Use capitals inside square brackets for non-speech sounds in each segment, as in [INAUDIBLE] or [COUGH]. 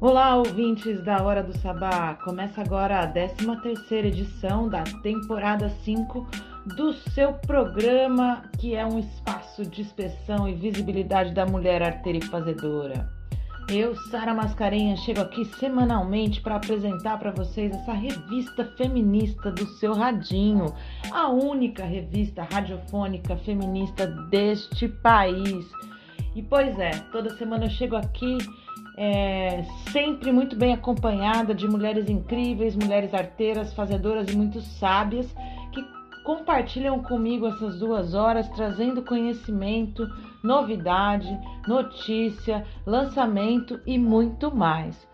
Olá, ouvintes da Hora do Sabá! Começa agora a 13 edição da temporada 5 do seu programa, que é um espaço de expressão e visibilidade da mulher arteira e fazedora. Eu, Sara Mascarenhas, chego aqui semanalmente para apresentar para vocês essa revista feminista do seu radinho, a única revista radiofônica feminista deste país. E pois é, toda semana eu chego aqui é, sempre muito bem acompanhada de mulheres incríveis, mulheres arteiras, fazedoras e muito sábias compartilham comigo essas duas horas, trazendo conhecimento, novidade, notícia, lançamento e muito mais.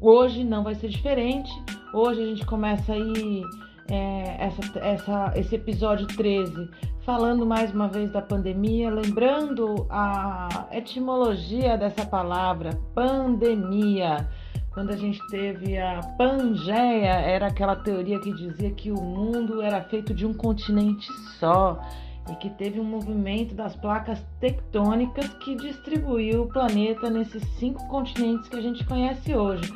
Hoje não vai ser diferente. Hoje a gente começa aí é, essa, essa, esse episódio 13 falando mais uma vez da pandemia, lembrando a etimologia dessa palavra, pandemia. Quando a gente teve a Pangeia, era aquela teoria que dizia que o mundo era feito de um continente só e que teve um movimento das placas tectônicas que distribuiu o planeta nesses cinco continentes que a gente conhece hoje.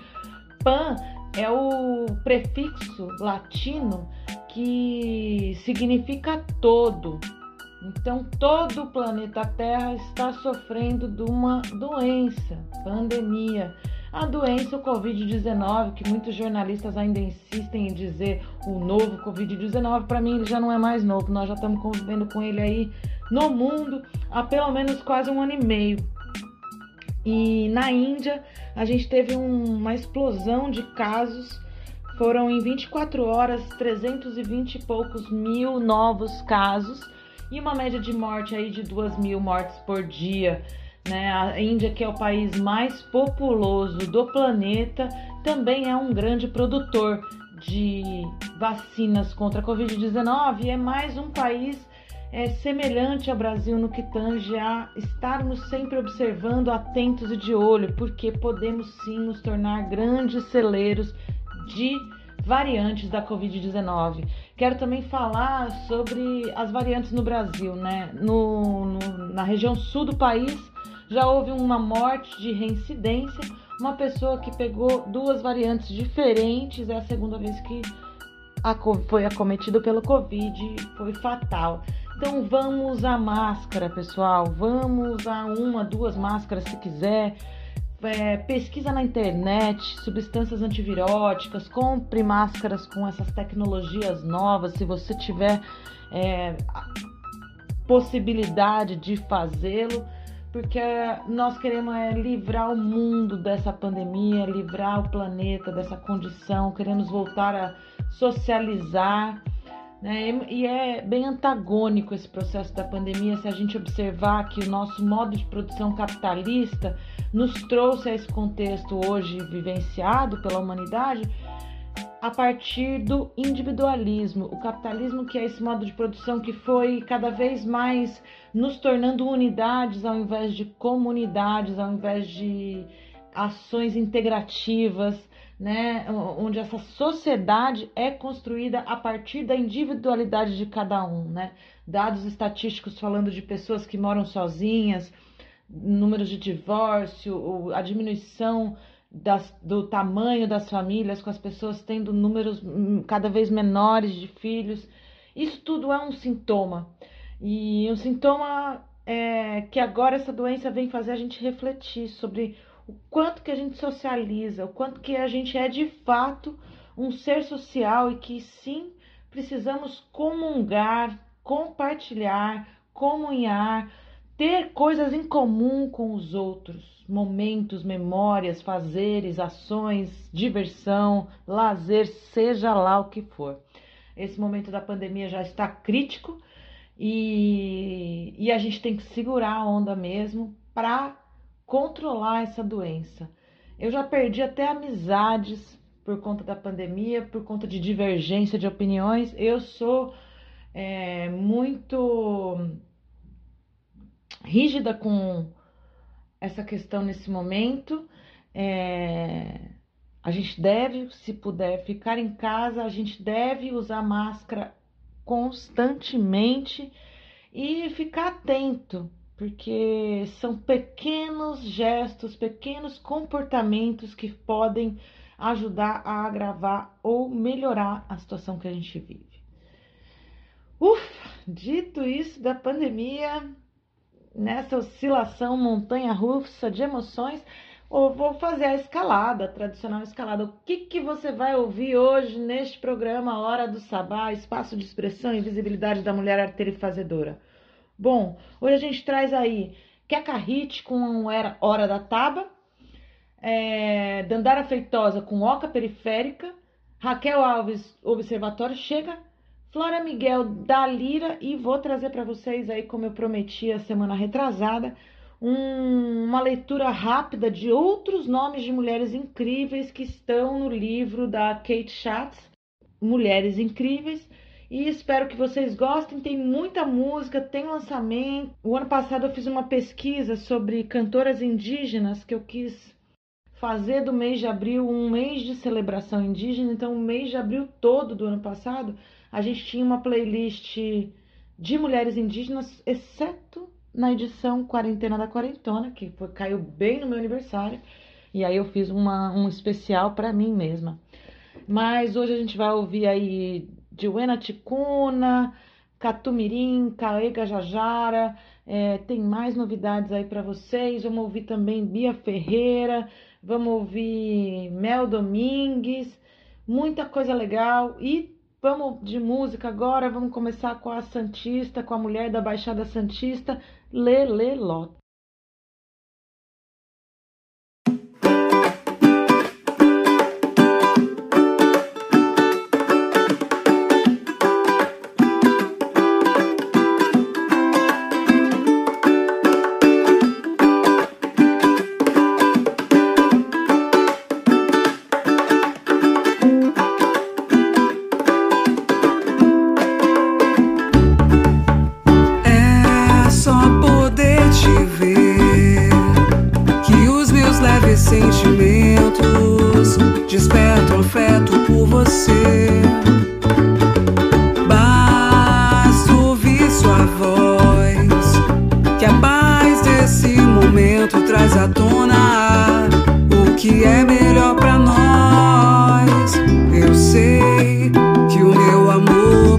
Pan é o prefixo latino que significa todo. Então, todo o planeta Terra está sofrendo de uma doença, pandemia. A doença, o Covid-19, que muitos jornalistas ainda insistem em dizer o novo Covid-19, para mim ele já não é mais novo, nós já estamos convivendo com ele aí no mundo há pelo menos quase um ano e meio. E na Índia, a gente teve um, uma explosão de casos foram em 24 horas 320 e poucos mil novos casos e uma média de morte aí de 2 mil mortes por dia. Né? A Índia, que é o país mais populoso do planeta, também é um grande produtor de vacinas contra a Covid-19 e é mais um país é, semelhante ao Brasil no que tange a estarmos sempre observando, atentos e de olho, porque podemos sim nos tornar grandes celeiros de variantes da Covid-19. Quero também falar sobre as variantes no Brasil, né? No, no, na região sul do país já houve uma morte de reincidência, uma pessoa que pegou duas variantes diferentes, é a segunda vez que foi acometido pelo Covid, foi fatal. Então vamos usar máscara, pessoal. Vamos usar uma, duas máscaras se quiser é, pesquisa na internet, substâncias antiviróticas, compre máscaras com essas tecnologias novas, se você tiver é, possibilidade de fazê-lo, porque nós queremos é, livrar o mundo dessa pandemia, livrar o planeta dessa condição, queremos voltar a socializar. Né? E é bem antagônico esse processo da pandemia se a gente observar que o nosso modo de produção capitalista nos trouxe a esse contexto hoje vivenciado pela humanidade a partir do individualismo, o capitalismo que é esse modo de produção que foi cada vez mais nos tornando unidades ao invés de comunidades, ao invés de ações integrativas, né, onde essa sociedade é construída a partir da individualidade de cada um, né? Dados estatísticos falando de pessoas que moram sozinhas, números de divórcio, a diminuição das, do tamanho das famílias, com as pessoas tendo números hum, cada vez menores de filhos. Isso tudo é um sintoma. E um sintoma é que agora essa doença vem fazer a gente refletir sobre o quanto que a gente socializa, o quanto que a gente é de fato um ser social e que sim precisamos comungar, compartilhar, comunhar, ter coisas em comum com os outros, momentos, memórias, fazeres, ações, diversão, lazer, seja lá o que for. Esse momento da pandemia já está crítico e, e a gente tem que segurar a onda mesmo para controlar essa doença. Eu já perdi até amizades por conta da pandemia, por conta de divergência de opiniões. Eu sou é, muito rígida com essa questão nesse momento. É, a gente deve, se puder, ficar em casa, a gente deve usar máscara constantemente e ficar atento, porque são pequenos gestos, pequenos comportamentos que podem ajudar a agravar ou melhorar a situação que a gente vive. Ufa, dito isso da pandemia, nessa oscilação montanha-russa de emoções, eu vou fazer a escalada, a tradicional escalada. O que, que você vai ouvir hoje neste programa Hora do Sabá, Espaço de Expressão e Visibilidade da Mulher Arteira e Fazedora? Bom, hoje a gente traz aí Keka Hit com Era Hora da Taba, é, Dandara Feitosa com Oca Periférica, Raquel Alves, Observatório Chega, Flora Miguel da Lira e vou trazer para vocês aí, como eu prometi a semana retrasada, um, uma leitura rápida de outros nomes de mulheres incríveis que estão no livro da Kate Schatz, Mulheres Incríveis. E espero que vocês gostem. Tem muita música, tem lançamento. O ano passado eu fiz uma pesquisa sobre cantoras indígenas que eu quis fazer do mês de abril um mês de celebração indígena. Então, o mês de abril todo do ano passado, a gente tinha uma playlist de mulheres indígenas, exceto na edição Quarentena da Quarentona, que foi, caiu bem no meu aniversário. E aí eu fiz uma, um especial para mim mesma. Mas hoje a gente vai ouvir aí Diwena Ticuna, Catumirim, Caega Jajara. É, tem mais novidades aí para vocês. Vamos ouvir também Bia Ferreira vamos ouvir Mel Domingues, muita coisa legal e vamos de música agora, vamos começar com a Santista, com a mulher da Baixada Santista, te ver que os meus leves sentimentos despertam afeto por você. Basta ouvir sua voz que a paz desse momento traz à tona o que é melhor para nós. Eu sei que o meu amor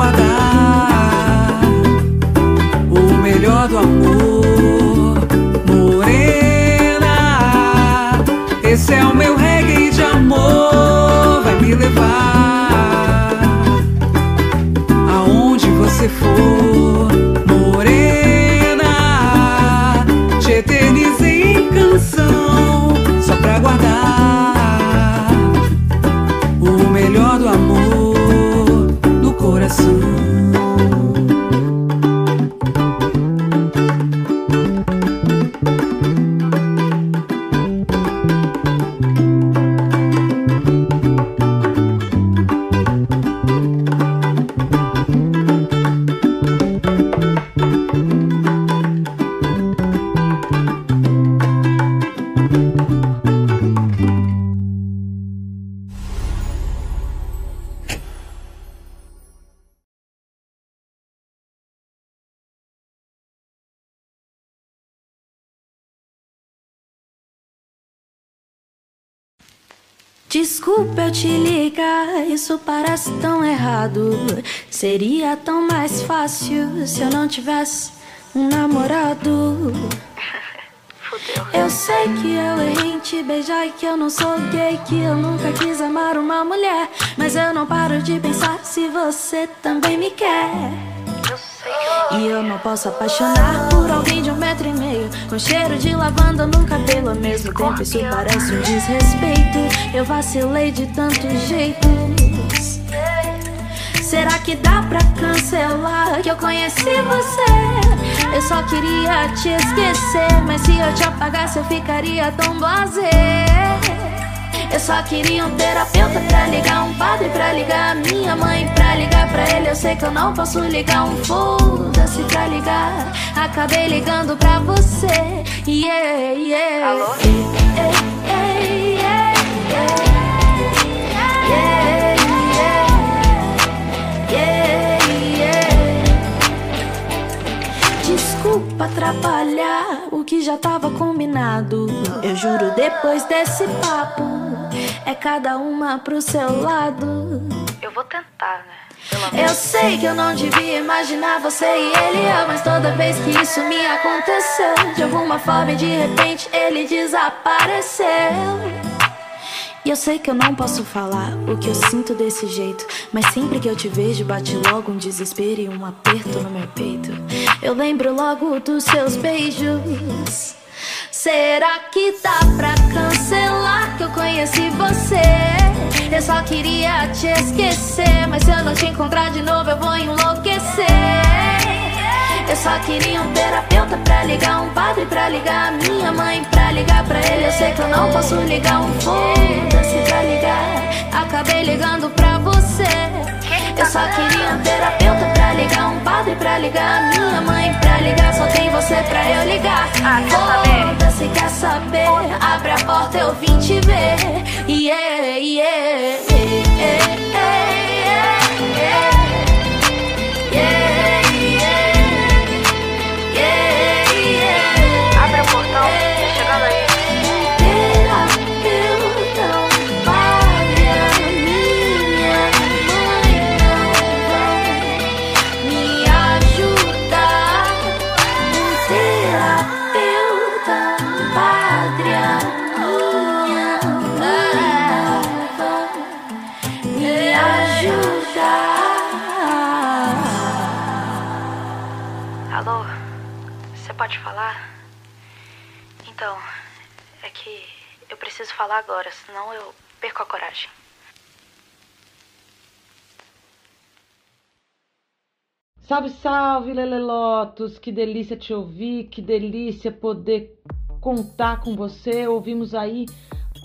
guardar o melhor do amor, Morena. Esse é o meu reggae de amor, vai me levar. Errado. Seria tão mais fácil se eu não tivesse um namorado. [LAUGHS] Eu sei que eu errei em te beijar e que eu não sou gay, que eu nunca quis amar uma mulher. Mas eu não paro de pensar se você também me quer. E eu não posso apaixonar por alguém de um metro e meio Com cheiro de lavanda no cabelo ao mesmo tempo Isso parece um desrespeito Eu vacilei de tantos jeitos Será que dá pra cancelar que eu conheci você? Eu só queria te esquecer Mas se eu te apagasse eu ficaria tão blasé eu só queria um terapeuta pra ligar, um padre pra ligar, minha mãe pra ligar pra ele. Eu sei que eu não posso ligar, um foda-se pra ligar. Acabei ligando pra você. Yeah, yeah. Alô? Yeah, yeah, yeah, Desculpa atrapalhar o que já tava combinado. Eu juro, depois desse papo é cada uma pro seu lado. Eu vou tentar, né? Eu sei que eu não devia imaginar você e ele eu, mas toda vez que isso me aconteceu, de alguma forma e de repente ele desapareceu. Eu sei que eu não posso falar o que eu sinto desse jeito, mas sempre que eu te vejo bate logo um desespero e um aperto no meu peito. Eu lembro logo dos seus beijos. Será que dá pra cancelar que eu conheci você? Eu só queria te esquecer, mas se eu não te encontrar de novo eu vou enlouquecer. Eu só queria um terapeuta pra ligar, um padre pra ligar, minha mãe pra ligar pra ele. Eu sei que eu não posso ligar, um foda-se pra ligar. Acabei ligando pra você. Eu só queria um terapeuta pra ligar, um padre pra ligar, minha mãe pra ligar. Só tem você pra eu ligar. Ah? Foda-se, quer saber? Abre a porta, eu vim te ver. Yeah, yeah, yeah, yeah, pode falar? Então, é que eu preciso falar agora, senão eu perco a coragem. Salve, salve, Lelelotos! Que delícia te ouvir, que delícia poder contar com você. Ouvimos aí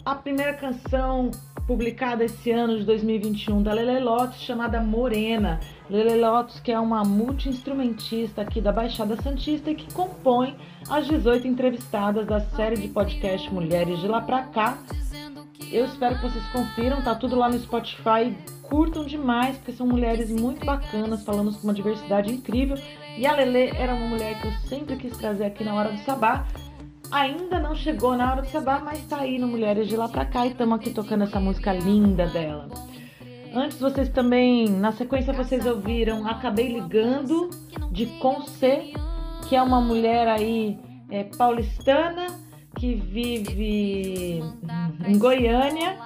a primeira canção publicada esse ano de 2021 da Lele Lotus, chamada Morena. Lele Lotus, que é uma multi-instrumentista aqui da Baixada Santista e que compõe as 18 entrevistadas da série de podcast Mulheres de Lá Pra Cá. Eu espero que vocês confiram, tá tudo lá no Spotify. Curtam demais, porque são mulheres muito bacanas, falando com uma diversidade incrível. E a Lele era uma mulher que eu sempre quis trazer aqui na Hora do Sabá. Ainda não chegou na Hora do Sabá, mas tá aí no Mulheres de Lá Pra Cá e estamos aqui tocando essa música linda dela. Antes vocês também, na sequência vocês ouviram Acabei Ligando, de Conce, que é uma mulher aí é, paulistana, que vive em Goiânia,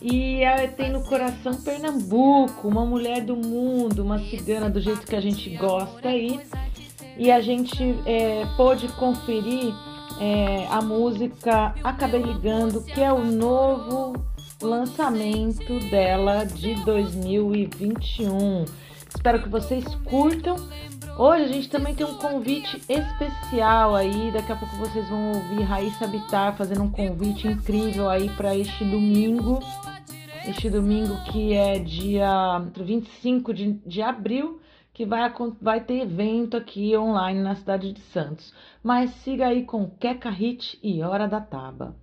E ela tem no coração Pernambuco, uma mulher do mundo, uma cigana do jeito que a gente gosta aí. E a gente é, pôde conferir é, a música Acabei Ligando, que é o novo lançamento dela de 2021. Espero que vocês curtam. Hoje a gente também tem um convite especial aí. Daqui a pouco vocês vão ouvir Raíssa Bitar fazendo um convite incrível aí para este domingo. Este domingo que é dia 25 de, de abril, que vai, vai ter evento aqui online na cidade de Santos. Mas siga aí com Queca Hit e Hora da Taba.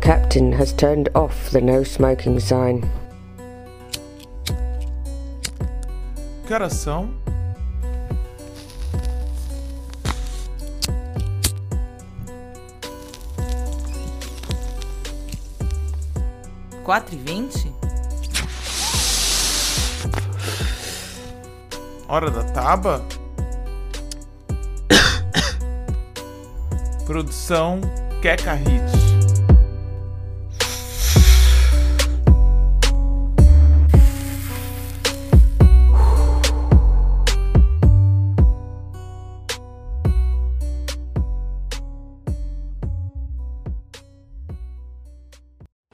captain has turned off the no smoking sign. Que horas são? Quatro e vinte? Hora da taba? [COUGHS] Produção Keka Hit.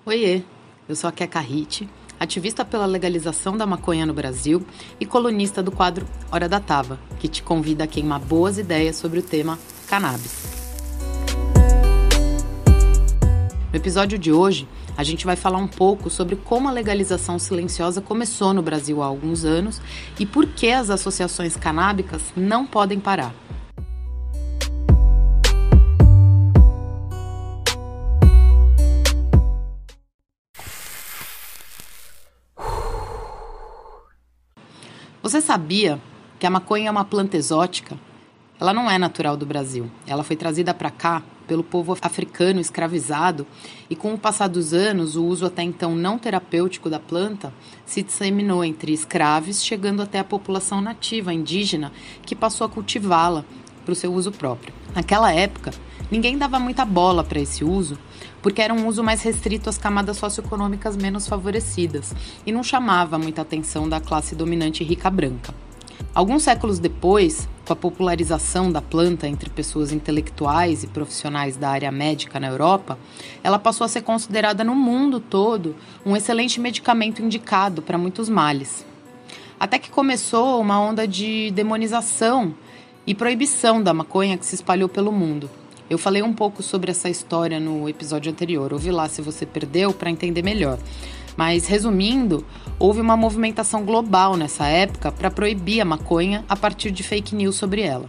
Oiê, eu sou a Keka Hit, ativista pela legalização da maconha no Brasil e colunista do quadro Hora da Tava, que te convida a queimar boas ideias sobre o tema cannabis. No episódio de hoje, a gente vai falar um pouco sobre como a legalização silenciosa começou no Brasil há alguns anos e por que as associações canábicas não podem parar. Você sabia que a maconha é uma planta exótica? Ela não é natural do Brasil. Ela foi trazida para cá pelo povo africano escravizado e, com o passar dos anos, o uso até então não terapêutico da planta se disseminou entre escravos, chegando até a população nativa indígena que passou a cultivá-la para o seu uso próprio. Naquela época, ninguém dava muita bola para esse uso, porque era um uso mais restrito às camadas socioeconômicas menos favorecidas e não chamava muita atenção da classe dominante rica branca. Alguns séculos depois, com a popularização da planta entre pessoas intelectuais e profissionais da área médica na Europa, ela passou a ser considerada no mundo todo um excelente medicamento indicado para muitos males. Até que começou uma onda de demonização e proibição da maconha que se espalhou pelo mundo. Eu falei um pouco sobre essa história no episódio anterior. Ouvi lá se você perdeu para entender melhor. Mas resumindo, houve uma movimentação global nessa época para proibir a maconha a partir de fake news sobre ela.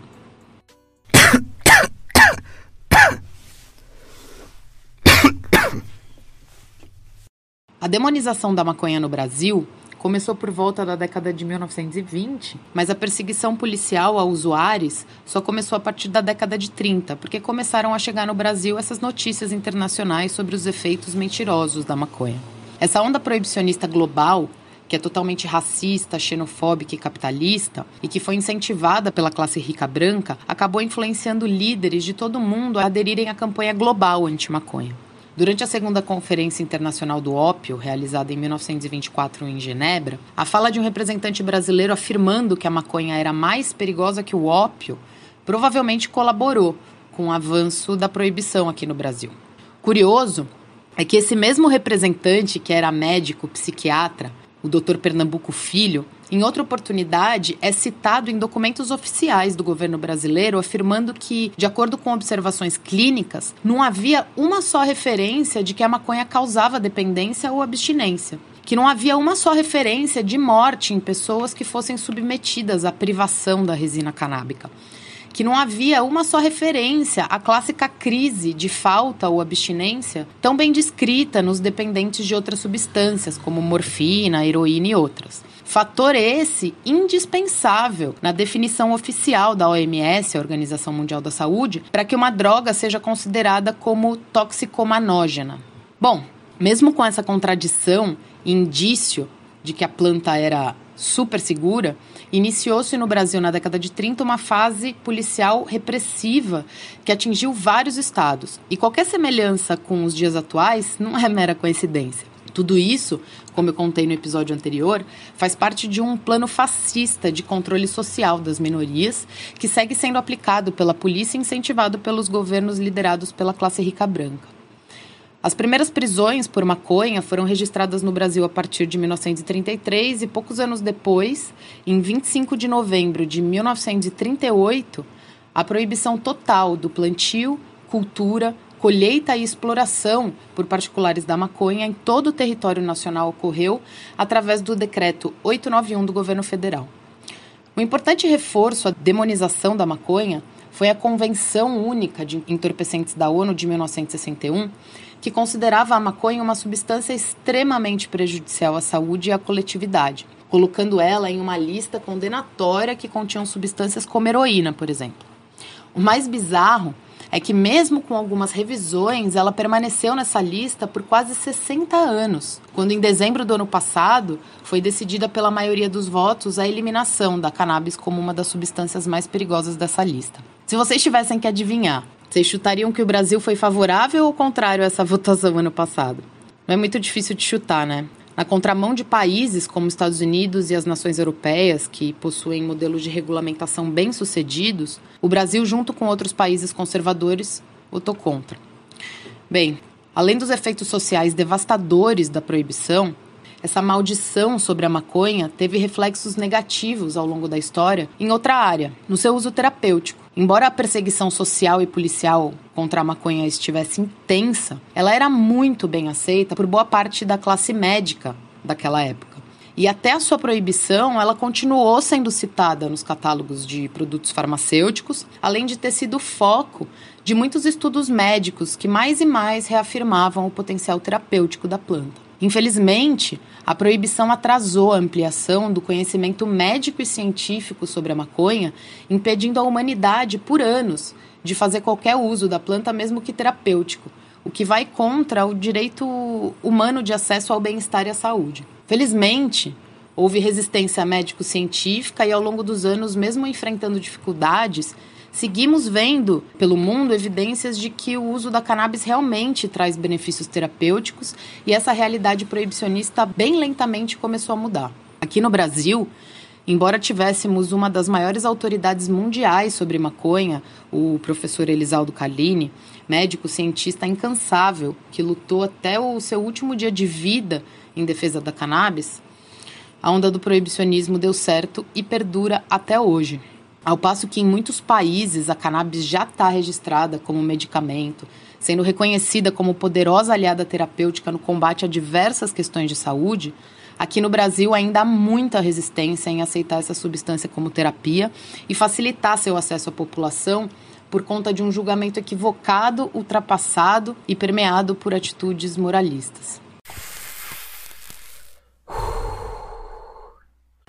A demonização da maconha no Brasil começou por volta da década de 1920, mas a perseguição policial a usuários só começou a partir da década de 30, porque começaram a chegar no Brasil essas notícias internacionais sobre os efeitos mentirosos da maconha. Essa onda proibicionista global que é totalmente racista, xenofóbica e capitalista, e que foi incentivada pela classe rica branca, acabou influenciando líderes de todo mundo a aderirem à campanha global anti-maconha. Durante a segunda Conferência Internacional do Ópio, realizada em 1924 em Genebra, a fala de um representante brasileiro afirmando que a maconha era mais perigosa que o ópio provavelmente colaborou com o avanço da proibição aqui no Brasil. Curioso é que esse mesmo representante, que era médico, psiquiatra, o Dr. Pernambuco Filho, em outra oportunidade, é citado em documentos oficiais do governo brasileiro afirmando que, de acordo com observações clínicas, não havia uma só referência de que a maconha causava dependência ou abstinência. Que não havia uma só referência de morte em pessoas que fossem submetidas à privação da resina canábica que não havia uma só referência à clássica crise de falta ou abstinência, tão bem descrita nos dependentes de outras substâncias, como morfina, heroína e outras. Fator esse indispensável na definição oficial da OMS, a Organização Mundial da Saúde, para que uma droga seja considerada como toxicomanógena. Bom, mesmo com essa contradição indício de que a planta era super segura, iniciou-se no Brasil na década de 30 uma fase policial repressiva que atingiu vários estados. E qualquer semelhança com os dias atuais não é mera coincidência. Tudo isso, como eu contei no episódio anterior, faz parte de um plano fascista de controle social das minorias que segue sendo aplicado pela polícia e incentivado pelos governos liderados pela classe rica branca. As primeiras prisões por maconha foram registradas no Brasil a partir de 1933 e poucos anos depois, em 25 de novembro de 1938, a proibição total do plantio, cultura, colheita e exploração por particulares da maconha em todo o território nacional ocorreu através do decreto 891 do governo federal. Um importante reforço à demonização da maconha foi a Convenção Única de Entorpecentes da ONU de 1961, que considerava a maconha uma substância extremamente prejudicial à saúde e à coletividade, colocando ela em uma lista condenatória que continha substâncias como heroína, por exemplo. O mais bizarro é que, mesmo com algumas revisões, ela permaneceu nessa lista por quase 60 anos, quando, em dezembro do ano passado, foi decidida pela maioria dos votos a eliminação da cannabis como uma das substâncias mais perigosas dessa lista. Se vocês tivessem que adivinhar vocês chutariam que o Brasil foi favorável ou contrário a essa votação ano passado? Não é muito difícil de chutar, né? Na contramão de países como os Estados Unidos e as nações europeias, que possuem modelos de regulamentação bem-sucedidos, o Brasil, junto com outros países conservadores, votou contra. Bem, além dos efeitos sociais devastadores da proibição, essa maldição sobre a maconha teve reflexos negativos ao longo da história em outra área, no seu uso terapêutico. Embora a perseguição social e policial contra a maconha estivesse intensa, ela era muito bem aceita por boa parte da classe médica daquela época. E até a sua proibição, ela continuou sendo citada nos catálogos de produtos farmacêuticos, além de ter sido foco de muitos estudos médicos que mais e mais reafirmavam o potencial terapêutico da planta. Infelizmente, a proibição atrasou a ampliação do conhecimento médico e científico sobre a maconha, impedindo a humanidade por anos de fazer qualquer uso da planta, mesmo que terapêutico, o que vai contra o direito humano de acesso ao bem-estar e à saúde. Felizmente, houve resistência médico-científica e, ao longo dos anos, mesmo enfrentando dificuldades, seguimos vendo pelo mundo evidências de que o uso da cannabis realmente traz benefícios terapêuticos e essa realidade proibicionista bem lentamente começou a mudar. Aqui no Brasil, embora tivéssemos uma das maiores autoridades mundiais sobre maconha, o professor Elisaldo Carlini, médico cientista incansável que lutou até o seu último dia de vida em defesa da cannabis, a onda do proibicionismo deu certo e perdura até hoje. Ao passo que em muitos países a cannabis já está registrada como medicamento, sendo reconhecida como poderosa aliada terapêutica no combate a diversas questões de saúde, aqui no Brasil ainda há muita resistência em aceitar essa substância como terapia e facilitar seu acesso à população por conta de um julgamento equivocado, ultrapassado e permeado por atitudes moralistas.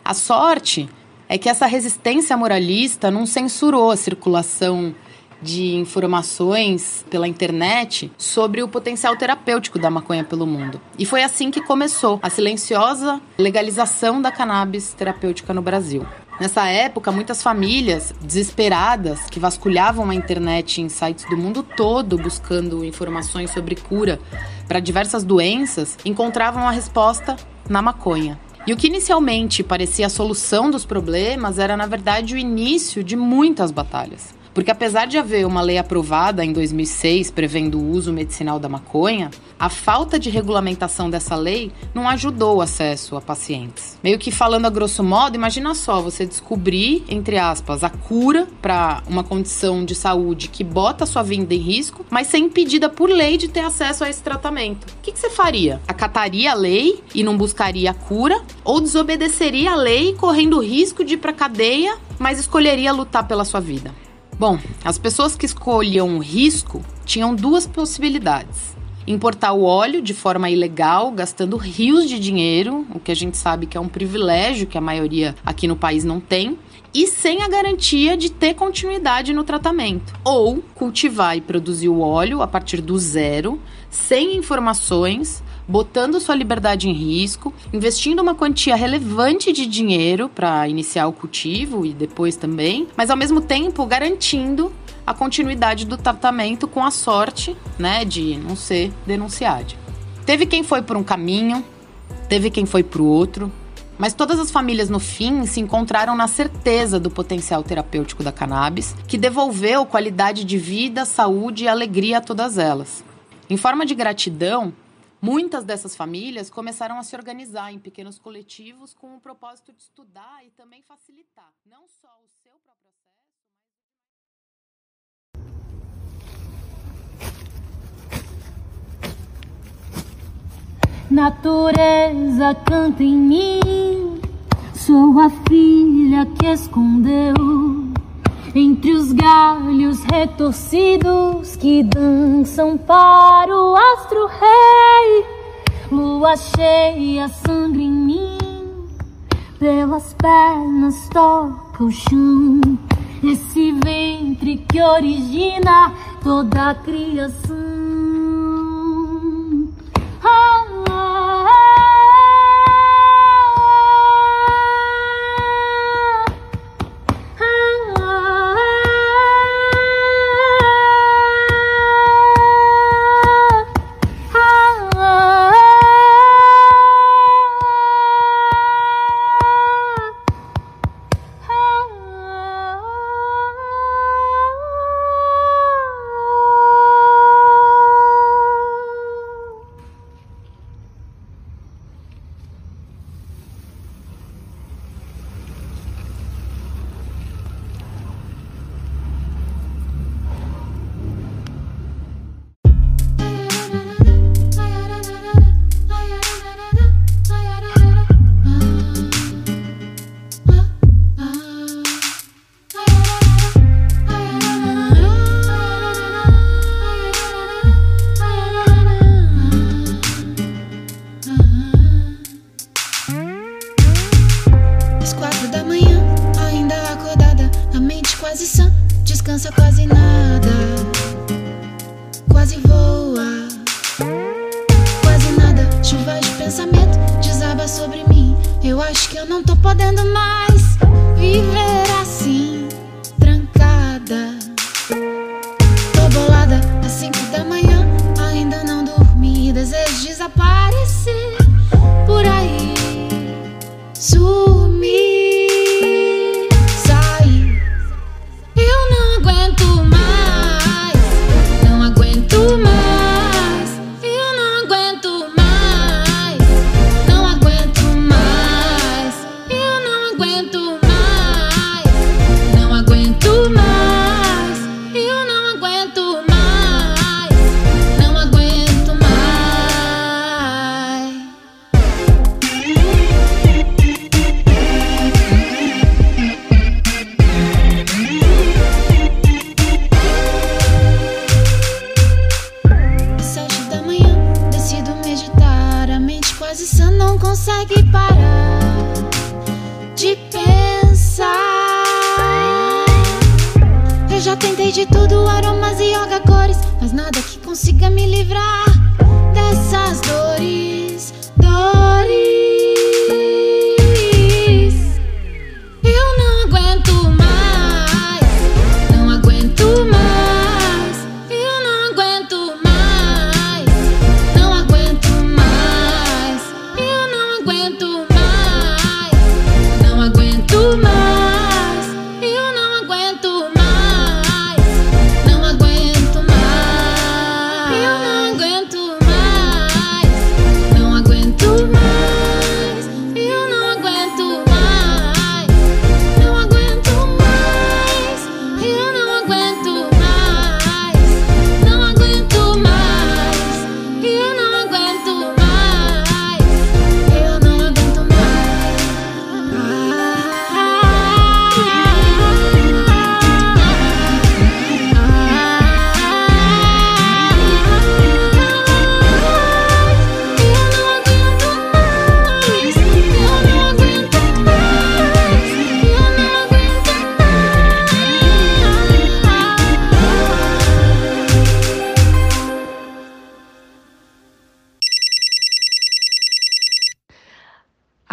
A sorte é que essa resistência moralista não censurou a circulação de informações pela internet sobre o potencial terapêutico da maconha pelo mundo. E foi assim que começou a silenciosa legalização da cannabis terapêutica no Brasil. Nessa época, muitas famílias desesperadas que vasculhavam a internet em sites do mundo todo buscando informações sobre cura para diversas doenças encontravam a resposta na maconha. E o que inicialmente parecia a solução dos problemas era, na verdade, o início de muitas batalhas. Porque apesar de haver uma lei aprovada em 2006 prevendo o uso medicinal da maconha, a falta de regulamentação dessa lei não ajudou o acesso a pacientes. Meio que falando a grosso modo, imagina só, você descobrir, entre aspas, a cura para uma condição de saúde que bota a sua vida em risco, mas ser impedida por lei de ter acesso a esse tratamento. O que, que você faria? Acataria a lei e não buscaria a cura? Ou desobedeceria a lei correndo o risco de ir para cadeia, mas escolheria lutar pela sua vida? Bom, as pessoas que escolhiam o risco tinham duas possibilidades importar o óleo de forma ilegal, gastando rios de dinheiro, o que a gente sabe que é um privilégio que a maioria aqui no país não tem, e sem a garantia de ter continuidade no tratamento. Ou cultivar e produzir o óleo a partir do zero, sem informações, botando sua liberdade em risco, investindo uma quantia relevante de dinheiro para iniciar o cultivo e depois também, mas ao mesmo tempo garantindo a continuidade do tratamento com a sorte, né, de não ser denunciado. Teve quem foi por um caminho, teve quem foi para o outro, mas todas as famílias no fim se encontraram na certeza do potencial terapêutico da cannabis, que devolveu qualidade de vida, saúde e alegria a todas elas. Em forma de gratidão, muitas dessas famílias começaram a se organizar em pequenos coletivos com o propósito de estudar e também facilitar não só o seu próprio Natureza canta em mim, sou a filha que escondeu entre os galhos retorcidos que dançam para o astro rei. Lua cheia, sangue em mim, pelas pernas toca o chão. Esse ventre que origina toda a criação.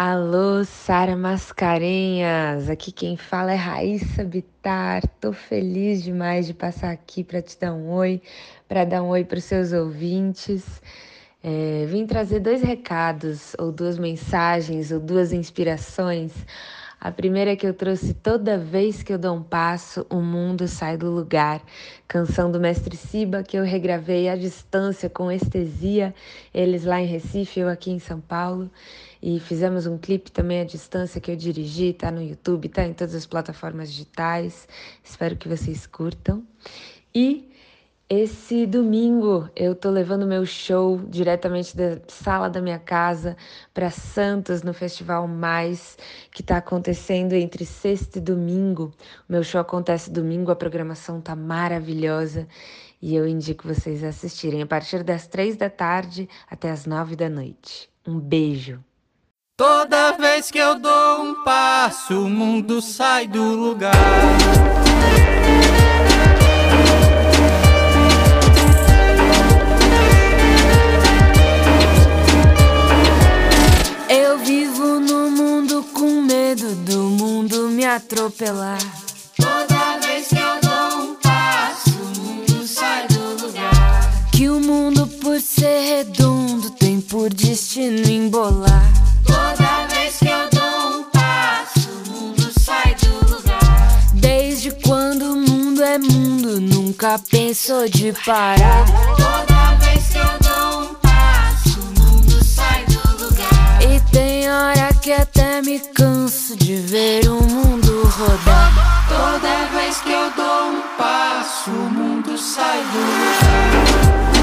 Alô, Sara Mascarenhas! Aqui quem fala é Raíssa Bitar. Tô feliz demais de passar aqui para te dar um oi, para dar um oi para os seus ouvintes. É, vim trazer dois recados, ou duas mensagens, ou duas inspirações. A primeira é que eu trouxe toda vez que eu dou um passo, o mundo sai do lugar. Canção do Mestre Siba que eu regravei à distância com estesia, eles lá em Recife, eu aqui em São Paulo. E fizemos um clipe também à distância que eu dirigi, tá no YouTube, tá em todas as plataformas digitais. Espero que vocês curtam. E esse domingo eu tô levando meu show diretamente da sala da minha casa para Santos no Festival Mais, que está acontecendo entre sexta e domingo. O meu show acontece domingo, a programação tá maravilhosa e eu indico vocês assistirem a partir das três da tarde até as nove da noite. Um beijo! Toda vez que eu dou um passo, o mundo sai do lugar. Eu vivo no mundo com medo do mundo me atropelar. Toda vez que eu dou um passo, o mundo sai do lugar. Que o mundo, por ser redondo, por destino embolar. Toda vez que eu dou um passo, o mundo sai do lugar. Desde quando o mundo é mundo, nunca pensou de parar. Toda vez que eu dou um passo, o mundo sai do lugar. E tem hora que até me canso de ver o mundo rodar. Toda vez que eu dou um passo, o mundo sai do lugar.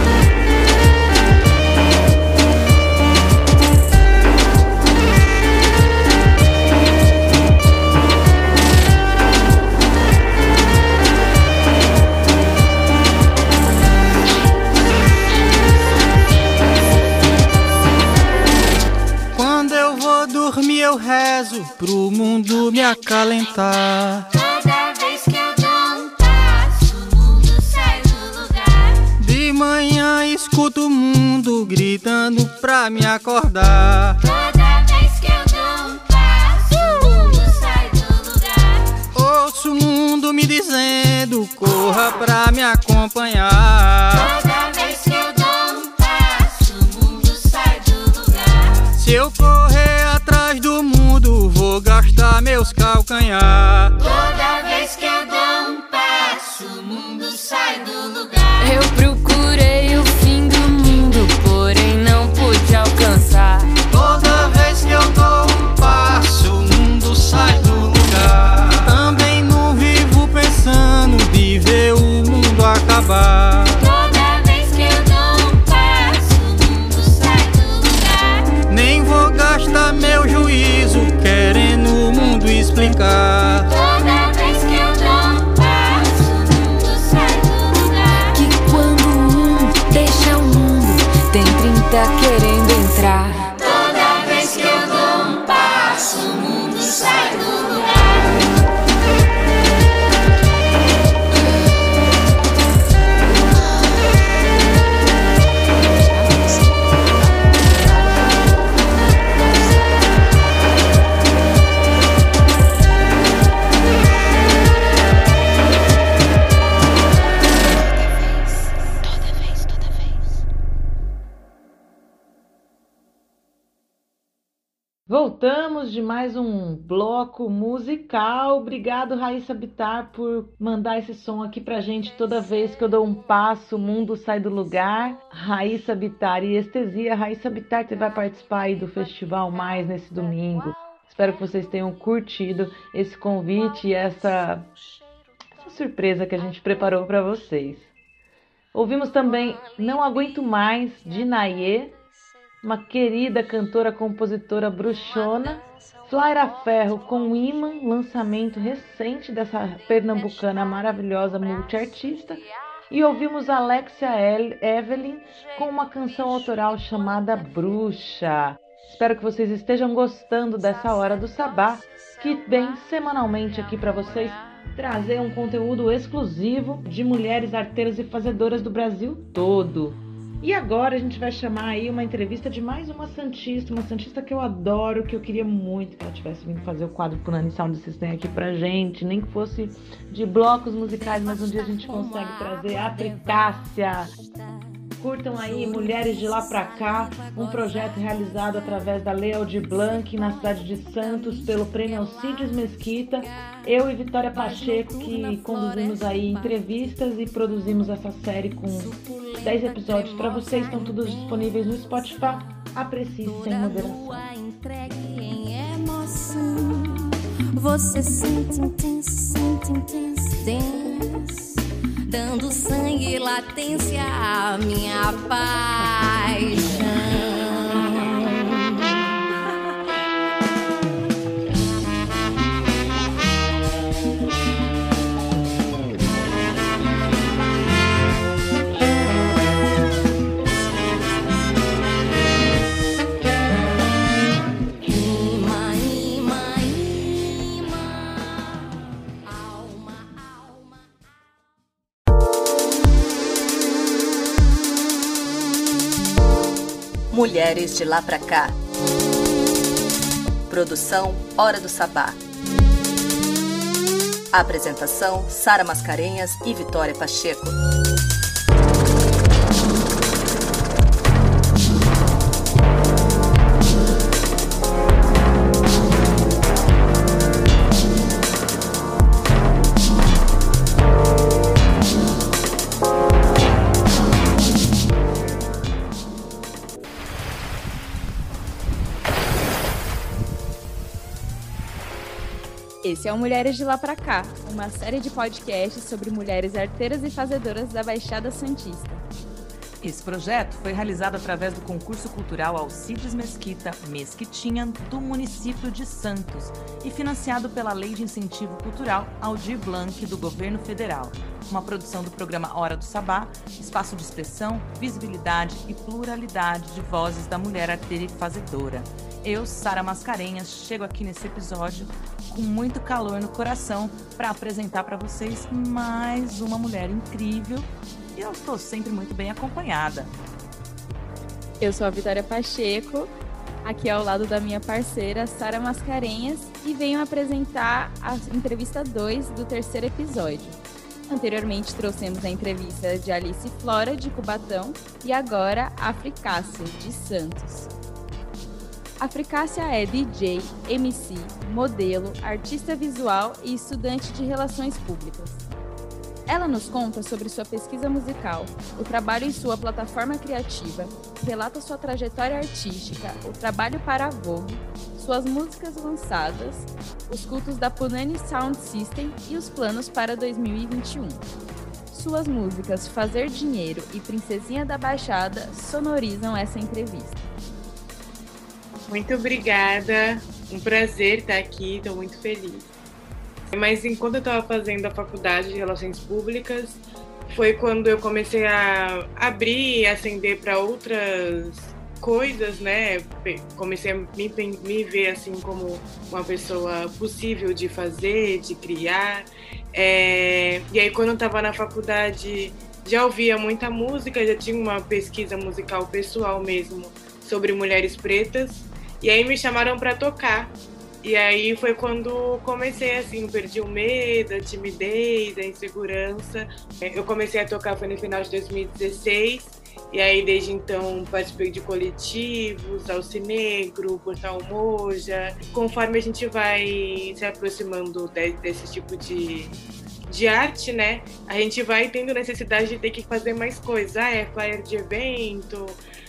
Rezo pro mundo me acalentar. Toda vez que eu dou um passo, o mundo sai do lugar. De manhã escuto o mundo gritando pra me acordar. Toda vez que eu dou um passo, o mundo sai do lugar. Ouço o mundo me dizendo: corra pra me acompanhar. Toda vez que eu dou um passo, o mundo sai do lugar. Se eu correr atrás do mundo, vou gastar meus calcanhar. Toda vez que eu dou um passo, o mundo sai do lugar. Eu procurei o fim do mundo, porém não pude alcançar. Toda vez que eu dou um passo, o mundo sai do lugar. Também não vivo pensando de ver o mundo acabar. Voltamos de mais um bloco musical. Obrigado, Raíssa Bitar, por mandar esse som aqui pra gente toda vez que eu dou um passo, o mundo sai do lugar. Raíssa Bitar e Estesia. Raíssa Bitar, você vai participar aí do Festival Mais nesse domingo. Espero que vocês tenham curtido esse convite e essa, essa surpresa que a gente preparou para vocês. Ouvimos também Não Aguento Mais, de Nayê, uma querida cantora compositora bruxona, Flaira Ferro com Iman, lançamento recente dessa pernambucana maravilhosa multiartista, e ouvimos Alexia Evelyn com uma canção autoral chamada Bruxa. Espero que vocês estejam gostando dessa hora do sabá, que vem semanalmente aqui para vocês trazer um conteúdo exclusivo de mulheres arteiras e fazedoras do Brasil todo. E agora a gente vai chamar aí uma entrevista de mais uma Santista, uma Santista que eu adoro, que eu queria muito que ela tivesse vindo fazer o quadro Punani Sound System aqui pra gente, nem que fosse de blocos musicais, mas um dia a gente consegue trazer a Fricácia. Curtam aí Mulheres de Lá Pra Cá, um projeto realizado através da Lei Aldir Blanc na cidade de Santos pelo Prêmio Alcides Mesquita. Eu e Vitória Pacheco que conduzimos aí entrevistas e produzimos essa série com 10 episódios para vocês, estão todos disponíveis no Spotify. Aprecie sem moderação. Você sente intenso, sente intenso, intenso. Dando sangue e latência à minha paixão. Mulheres de lá pra cá. Produção Hora do Sabá. Apresentação Sara Mascarenhas e Vitória Pacheco. Esse é o Mulheres de Lá Pra Cá, uma série de podcasts sobre mulheres arteiras e fazedoras da Baixada Santista. Esse projeto foi realizado através do concurso cultural Alcides Mesquita Mesquitinha do município de Santos e financiado pela Lei de Incentivo Cultural Aldir Blanc do Governo Federal. Uma produção do programa Hora do Sabá, espaço de expressão, visibilidade e pluralidade de vozes da mulher arteira e fazedora. Eu, Sara Mascarenhas, chego aqui nesse episódio com muito calor no coração para apresentar para vocês mais uma mulher incrível e eu estou sempre muito bem acompanhada. Eu sou a Vitória Pacheco, aqui ao lado da minha parceira Sara Mascarenhas e venho apresentar a entrevista 2 do terceiro episódio. Anteriormente trouxemos a entrevista de Alice Flora, de Cubatão, e agora a de Santos. A Fricácia é DJ, MC, modelo, artista visual e estudante de relações públicas. Ela nos conta sobre sua pesquisa musical, o trabalho em sua plataforma criativa, relata sua trajetória artística, o trabalho para a Vogue, suas músicas lançadas, os cultos da Punani Sound System e os planos para 2021. Suas músicas Fazer Dinheiro e Princesinha da Baixada sonorizam essa entrevista. Muito obrigada, um prazer estar aqui, estou muito feliz. Mas enquanto eu estava fazendo a faculdade de Relações Públicas, foi quando eu comecei a abrir e acender para outras coisas, né? Comecei a me, me ver assim como uma pessoa possível de fazer, de criar. É... E aí quando eu estava na faculdade já ouvia muita música, já tinha uma pesquisa musical pessoal mesmo sobre mulheres pretas. E aí me chamaram para tocar. E aí foi quando comecei assim, perdi o medo, a timidez, a insegurança. Eu comecei a tocar foi no final de 2016. E aí desde então participei de coletivos, Alcinegro, Portal Moja. Conforme a gente vai se aproximando de, desse tipo de, de arte, né? A gente vai tendo necessidade de ter que fazer mais coisas. Ah, é flyer de evento,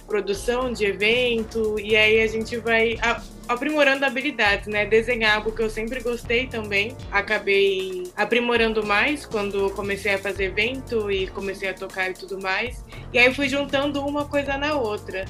produção de evento, e aí a gente vai aprimorando habilidades, né? Desenhar algo que eu sempre gostei também. Acabei aprimorando mais quando comecei a fazer evento e comecei a tocar e tudo mais. E aí fui juntando uma coisa na outra.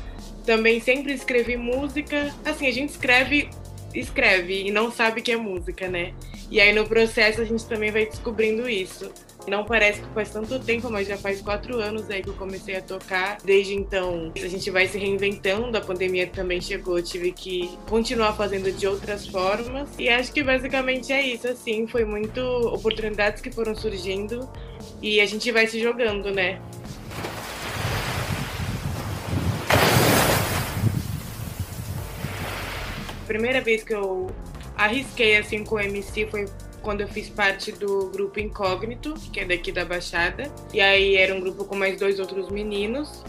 Também sempre escrevi música. Assim, a gente escreve escreve e não sabe que é música, né? E aí no processo a gente também vai descobrindo isso. Não parece que faz tanto tempo, mas já faz quatro anos aí que eu comecei a tocar. Desde então, a gente vai se reinventando. A pandemia também chegou, tive que continuar fazendo de outras formas. E acho que basicamente é isso, assim. Foi muito oportunidades que foram surgindo e a gente vai se jogando, né? A primeira vez que eu arrisquei assim com o MC foi quando eu fiz parte do grupo Incógnito, que é daqui da Baixada. E aí era um grupo com mais dois outros meninos.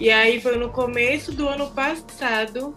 E aí foi no começo do ano passado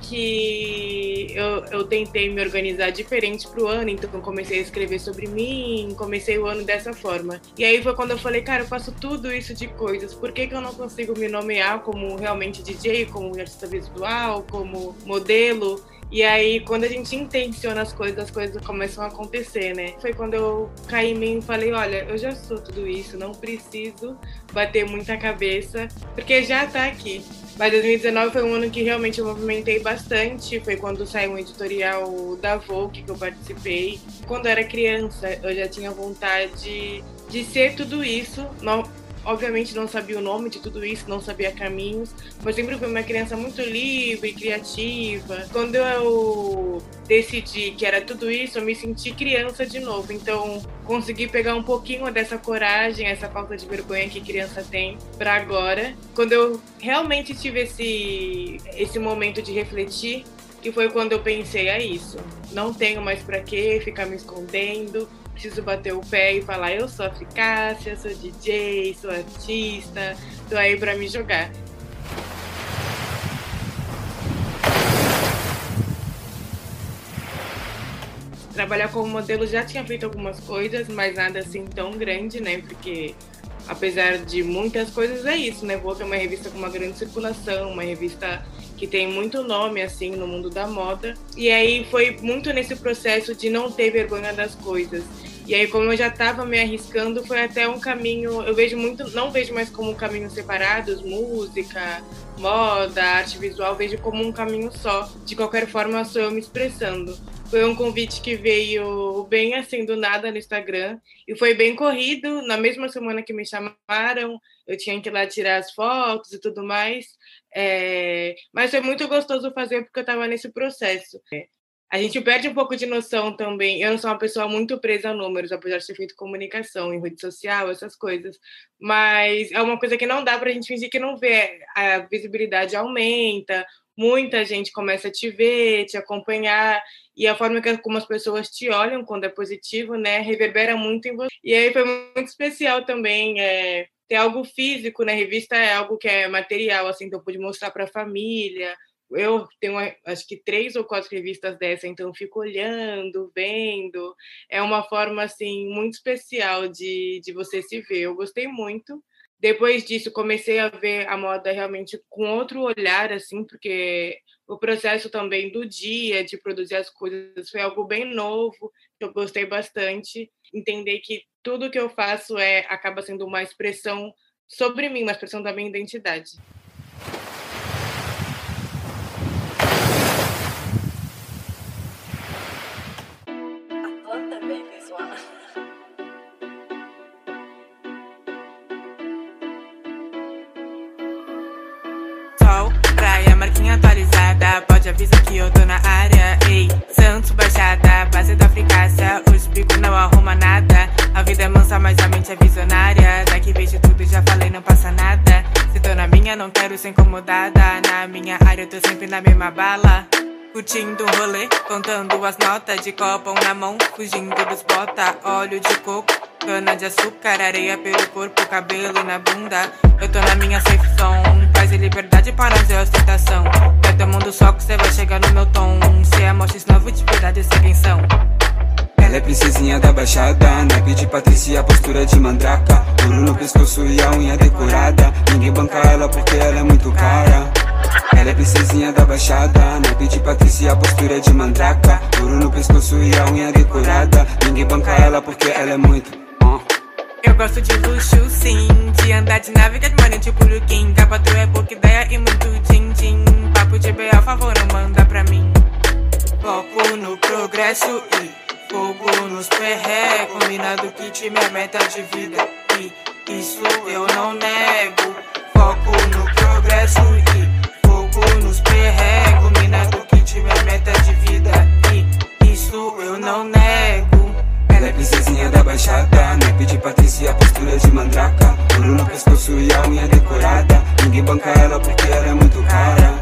que eu, eu tentei me organizar diferente pro ano, então comecei a escrever sobre mim, comecei o ano dessa forma. E aí foi quando eu falei, cara, eu faço tudo isso de coisas, por que, que eu não consigo me nomear como realmente DJ, como artista visual, como modelo? E aí, quando a gente intenciona as coisas, as coisas começam a acontecer, né? Foi quando eu caí em mim e falei: olha, eu já sou tudo isso, não preciso bater muita cabeça, porque já tá aqui. Mas 2019 foi um ano que realmente eu movimentei bastante. Foi quando saiu um editorial da Vogue que eu participei. Quando eu era criança, eu já tinha vontade de ser tudo isso. Não, obviamente não sabia o nome de tudo isso, não sabia caminhos, mas sempre fui uma criança muito livre, criativa. Quando eu decidi que era tudo isso, eu me senti criança de novo. Então, consegui pegar um pouquinho dessa coragem, essa falta de vergonha que criança tem para agora. Quando eu realmente tive esse esse momento de refletir, que foi quando eu pensei, é isso. Não tenho mais para que ficar me escondendo preciso bater o pé e falar: eu sou eficácia, sou DJ, sou artista, tô aí para me jogar. Trabalhar como modelo já tinha feito algumas coisas, mas nada assim tão grande, né? Porque apesar de muitas coisas, é isso, né? Vogue é uma revista com uma grande circulação, uma revista que tem muito nome, assim, no mundo da moda. E aí foi muito nesse processo de não ter vergonha das coisas. E aí, como eu já estava me arriscando, foi até um caminho. Eu vejo muito, não vejo mais como um caminho separados, música, moda, arte visual, vejo como um caminho só. De qualquer forma, sou eu me expressando. Foi um convite que veio bem assim do nada no Instagram e foi bem corrido. Na mesma semana que me chamaram, eu tinha que ir lá tirar as fotos e tudo mais. É... Mas foi muito gostoso fazer porque eu estava nesse processo a gente perde um pouco de noção também. Eu não sou uma pessoa muito presa a números, apesar de ter feito comunicação em rede social, essas coisas. Mas é uma coisa que não dá para a gente fingir que não vê. A visibilidade aumenta, muita gente começa a te ver, te acompanhar, e a forma que como as pessoas te olham quando é positivo, né, reverbera muito em você. E aí foi muito especial também. É, ter algo físico na revista é algo que é material, assim, então eu pude mostrar para a família, eu tenho acho que três ou quatro revistas dessa, então fico olhando, vendo. É uma forma assim muito especial de, de você se ver. Eu gostei muito. Depois disso, comecei a ver a moda realmente com outro olhar, assim, porque o processo também do dia de produzir as coisas foi algo bem novo, que eu gostei bastante. Entender que tudo que eu faço é acaba sendo uma expressão sobre mim, uma expressão da minha identidade. Vida é mansa, mas a mente é visionária. Daqui vejo tudo, já falei, não passa nada. Se tô na minha, não quero ser incomodada. Na minha área, eu tô sempre na mesma bala. Curtindo o rolê, contando as notas de copão na mão, fugindo dos bota, óleo de coco, cana de açúcar, areia pelo corpo, cabelo na bunda. Eu tô na minha safe zone, paz e liberdade para fazer ostentação. Vai tomando soco, cê vai chegar no meu tom. Se é mostra novo de verdade, sei quem são. Ela é princesinha da baixada, naipe de Patrícia, postura de mandraca. Ouro no pescoço e a unha decorada. Ninguém banca ela porque ela é muito cara. Ela é princesinha da baixada Naipe de Patrícia, postura de mandraca Ouro no pescoço e a unha decorada Ninguém banca ela porque ela é muito. Eu gosto de luxo sim De andar de nave que é tipo Luquim Capa é pouca ideia e muito din-din Papo de B.A. favor não manda pra mim Foco no progresso e Fogo nos perré Combinado time é meta de vida. E isso eu não nego. Foco no progresso e nos perrego Mina do que tiver meta de vida. E isso eu não nego. Ela é princesinha da baixada Naipe de Patrícia, postura de mandraca Ouro no pescoço e a unha decorada. Ninguém banca ela porque ela é muito cara.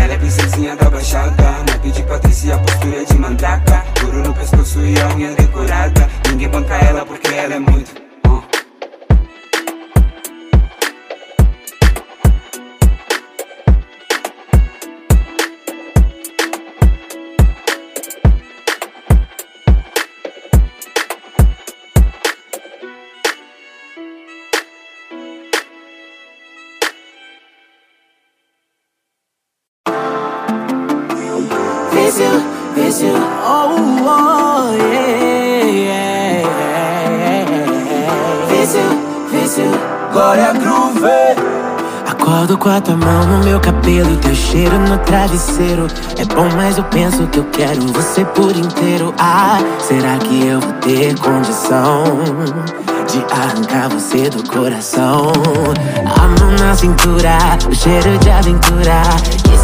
Ela é princesinha da baixada Naipe de Patrícia postura de mandraca. Ouro no pescoço e a unha decorada. Ninguém banca ela porque ela é muito. Travesseiro. É bom, mas eu penso que eu quero você por inteiro. Ah, será que eu vou ter condição de arrancar você do coração? A mão na cintura, o cheiro de aventura.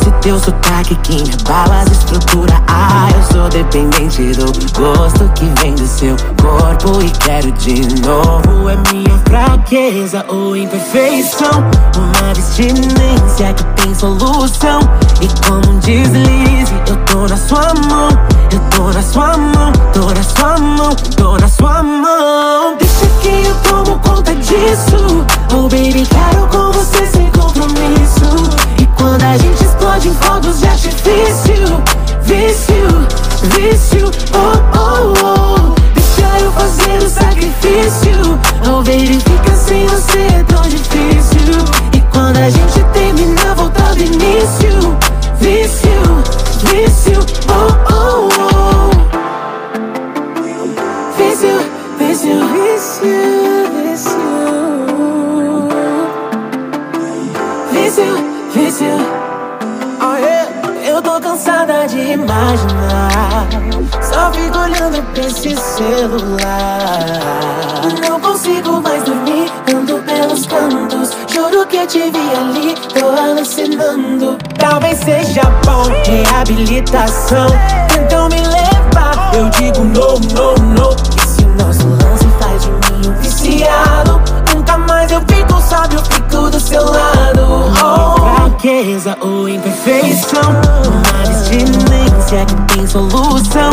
Esse teu sotaque que me abala as estrutura. Ah, eu sou dependente do gosto que vem do seu corpo e quero de novo. É minha fraqueza ou imperfeição. Uma abstinência que tem solução. E como um deslize, eu tô na sua mão. Eu tô na sua mão, tô na sua mão, tô na sua mão. Deixa que eu tomo conta disso. Oh, baby, quero com você sem compromisso. E quando a gente em fogos de artifício, vício, vício, oh, oh, oh. Deixa eu fazer o sacrifício. Baby, fica sem você é tão difícil. E quando a gente termina, volta do início, vício, vício, oh, oh, oh. Cansada de imaginar. Só fico olhando pra esse celular. Não consigo mais dormir, ando pelos cantos. Juro que eu te vi ali, tô alucinando. Talvez seja bom, reabilitação. Tentam me levar, eu digo no, no, no. E se o nosso lance faz de mim um viciado? Nunca mais eu fico sóbrio, eu fico do seu lado. Oh. Fraqueza ou imperfeição, abstinência que tem solução.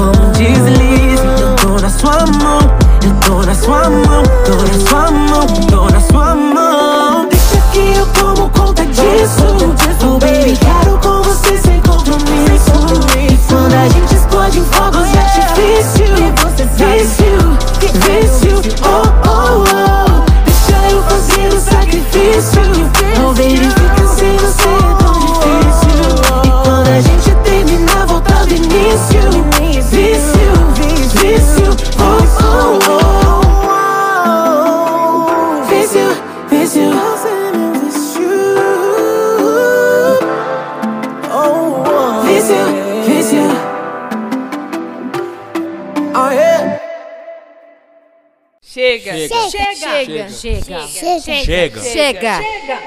Um deslize, eu tô na sua mão, eu tô na sua mão, tô na sua mão, Chega. Chega. Chega. Chega. Chega.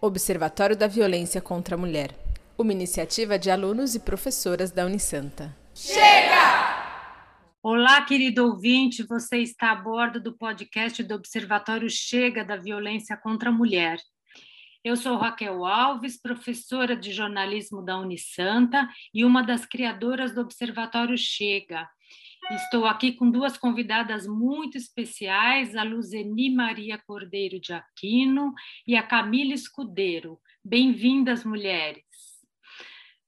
Observatório da Violência contra a Mulher. Uma iniciativa de alunos e professoras da Unisanta. Olá, querido ouvinte, você está a bordo do podcast do Observatório Chega da Violência contra a Mulher. Eu sou Raquel Alves, professora de jornalismo da Unisanta e uma das criadoras do Observatório Chega. Estou aqui com duas convidadas muito especiais, a Luzeni Maria Cordeiro de Aquino e a Camila Escudeiro. Bem-vindas, mulheres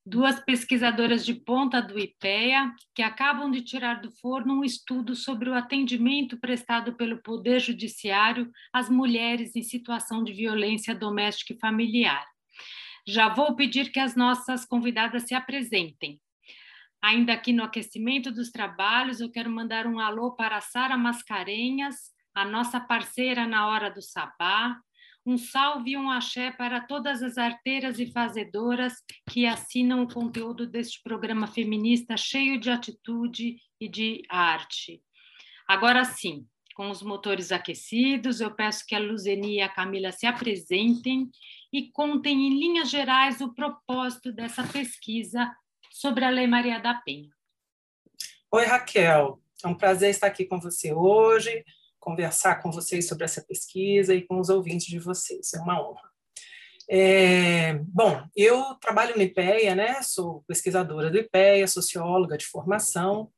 duas pesquisadoras de ponta do IPEA, que acabam de tirar do forno um estudo sobre o atendimento prestado pelo Poder Judiciário às mulheres em situação de violência doméstica e familiar. Já vou pedir que as nossas convidadas se apresentem. Ainda aqui no aquecimento dos trabalhos, eu quero mandar um alô para Sara Mascarenhas, a nossa parceira na hora do sabá, um salve e um axé para todas as arteiras e fazedoras que assinam o conteúdo deste programa feminista cheio de atitude e de arte. Agora sim, com os motores aquecidos, eu peço que a Luzeni e a Camila se apresentem e contem em linhas gerais o propósito dessa pesquisa sobre a Lei Maria da Penha. Oi, Raquel. É um prazer estar aqui com você hoje conversar com vocês sobre essa pesquisa e com os ouvintes de vocês. É uma honra. É, bom, eu trabalho no IPEA, né? Sou pesquisadora do IPEA, socióloga de formação,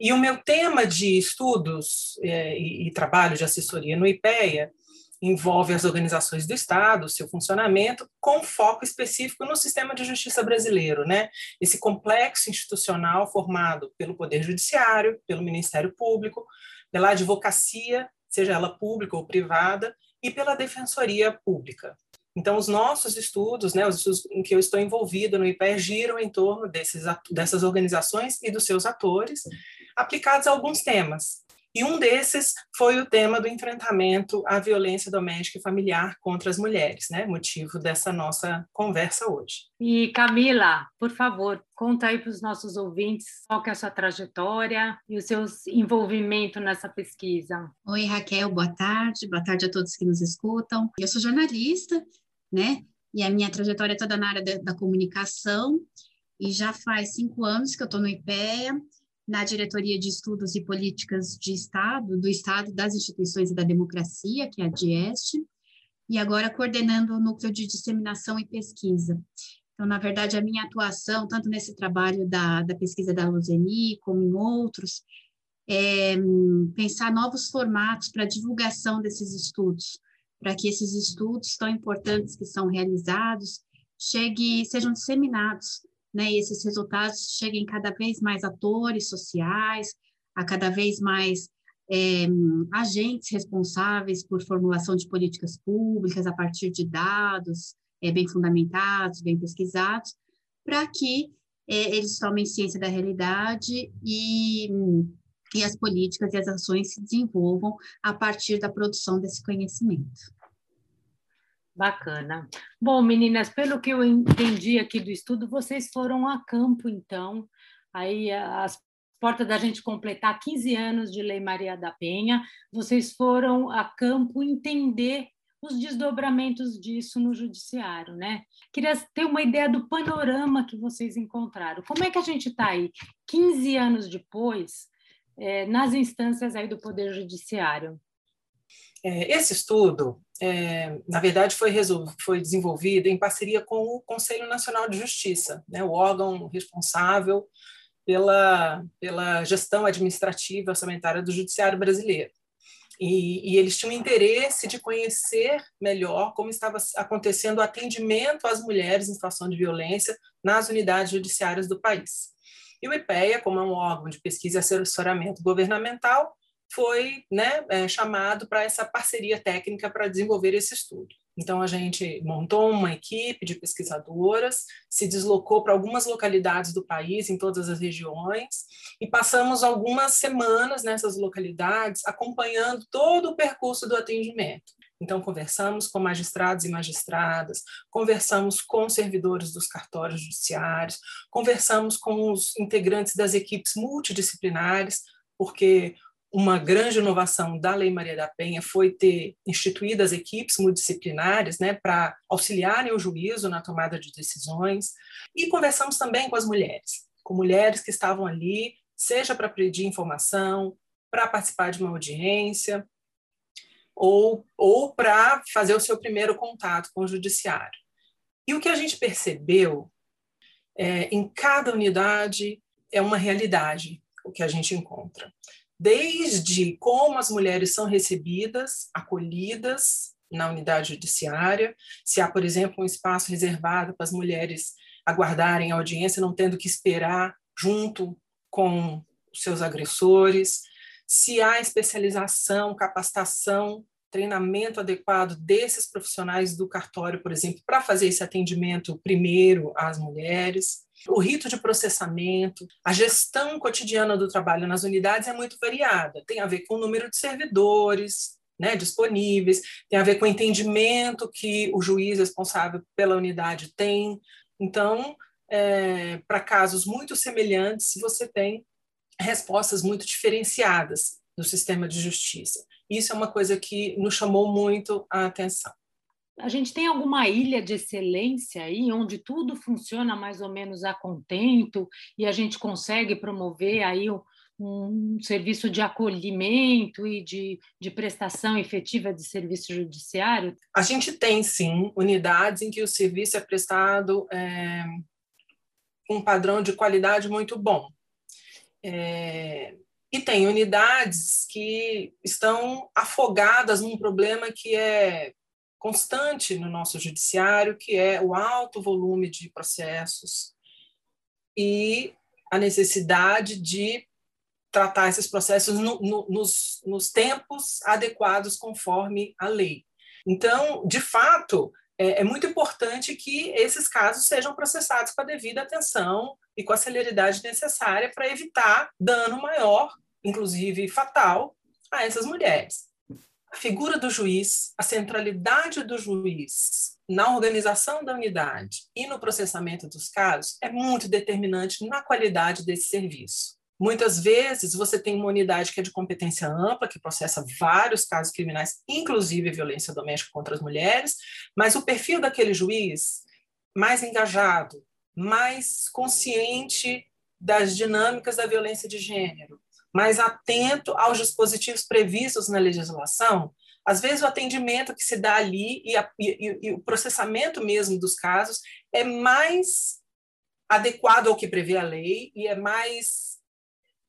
e o meu tema de estudos é, e, e, trabalho de assessoria no IPEA envolve as organizações do Estado, seu funcionamento, com foco específico no sistema de justiça brasileiro, né? Esse complexo institucional formado pelo Poder Judiciário, pelo Ministério Público, pela advocacia, seja ela pública ou privada, e pela Defensoria Pública. Então, os nossos estudos, né, os estudos em que eu estou envolvida no IPE, giram em torno desses, dessas organizações e dos seus atores, aplicados a alguns temas. E um desses foi o tema do enfrentamento à violência doméstica e familiar contra as mulheres, né? Motivo dessa nossa conversa hoje. E Camila, por favor, conta aí para os nossos ouvintes qual é a sua trajetória e o seu envolvimento nessa pesquisa. Oi, Raquel, boa tarde. Boa tarde a todos que nos escutam. Eu sou jornalista, né? E a minha trajetória é toda na área da, da comunicação. E já faz cinco anos que eu estou no IPEA na Diretoria de Estudos e Políticas de Estado, do Estado, das Instituições e da Democracia, que é a DIEST, e agora coordenando o Núcleo de Disseminação e Pesquisa. Então, na verdade, a minha atuação, tanto nesse trabalho da, da pesquisa da Luzeni, como em outros, é pensar novos formatos para divulgação desses estudos, para que esses estudos tão importantes que são realizados chegue, sejam disseminados né, e esses resultados cheguem cada vez mais atores sociais, a cada vez mais é, agentes responsáveis por formulação de políticas públicas a partir de dados é, bem fundamentados, bem pesquisados, para que é, eles tomem ciência da realidade e, e as políticas e as ações se desenvolvam a partir da produção desse conhecimento. Bacana. Bom, meninas, pelo que eu entendi aqui do estudo, vocês foram a campo, então, aí as portas da gente completar 15 anos de Lei Maria da Penha, vocês foram a campo entender os desdobramentos disso no judiciário, né? Queria ter uma ideia do panorama que vocês encontraram. Como é que a gente está aí, 15 anos depois, é, nas instâncias aí do Poder Judiciário? É, esse estudo, é, na verdade, foi, foi, desenvolvido em parceria com o Conselho Nacional de Justiça, né, o órgão responsável pela, pela gestão administrativa orçamentária do Judiciário brasileiro. E, e, eles tinham interesse de conhecer melhor como estava acontecendo o atendimento às mulheres em situação de violência nas unidades judiciárias do país. E o IPEA, como é um órgão de pesquisa e assessoramento governamental, foi né, é, chamado para essa parceria técnica para desenvolver esse estudo. Então, a gente montou uma equipe de pesquisadoras, se deslocou para algumas localidades do país, em todas as regiões, e passamos algumas semanas nessas localidades acompanhando todo o percurso do atendimento. Então, conversamos com magistrados e magistradas, conversamos com servidores dos cartórios judiciários, conversamos com os integrantes das equipes multidisciplinares, porque uma grande inovação da Lei Maria da Penha foi ter instituído as equipes multidisciplinares né, para auxiliarem o juízo na tomada de decisões. E conversamos também com as mulheres, com mulheres que estavam ali, seja para pedir informação, para participar de uma audiência, ou, ou para fazer o seu primeiro contato com o judiciário. E o que a gente percebeu é, em cada unidade é uma realidade o que a gente encontra desde como as mulheres são recebidas, acolhidas na unidade judiciária, se há, por exemplo, um espaço reservado para as mulheres aguardarem a audiência, não tendo que esperar junto com seus agressores, se há especialização, capacitação, treinamento adequado desses profissionais do cartório, por exemplo, para fazer esse atendimento primeiro às mulheres. O rito de processamento, a gestão cotidiana do trabalho nas unidades é muito variada. Tem a ver com o número de servidores, né, disponíveis, tem a ver com o entendimento que o juiz responsável pela unidade tem. Então, é, para casos muito semelhantes, você tem respostas muito diferenciadas no sistema de justiça. Isso é uma coisa que nos chamou muito a atenção. A gente tem alguma ilha de excelência aí, onde tudo funciona mais ou menos a contento e a gente consegue promover aí um serviço de acolhimento e de, de prestação efetiva de serviço judiciário? A gente tem, sim, unidades em que o serviço é prestado é, com um padrão de qualidade muito bom. É, e tem unidades que estão afogadas num problema que é constante no nosso judiciário, que é o alto volume de processos e a necessidade de tratar esses processos no, no, nos, nos tempos adequados conforme a lei. Então, de fato, é, é, muito importante que esses casos sejam processados com a devida atenção e com a celeridade necessária para evitar dano maior, inclusive fatal, a essas mulheres. A figura do juiz, a centralidade do juiz na organização da unidade e no processamento dos casos é muito determinante na qualidade desse serviço. Muitas vezes você tem uma unidade que é de competência ampla, que processa vários casos criminais, inclusive violência doméstica contra as mulheres, mas o perfil daquele juiz mais engajado, mais consciente das dinâmicas da violência de gênero, mais atento aos dispositivos previstos na legislação, às vezes o atendimento que se dá ali e, a, e, e o processamento mesmo dos casos é mais adequado ao que prevê a lei e é mais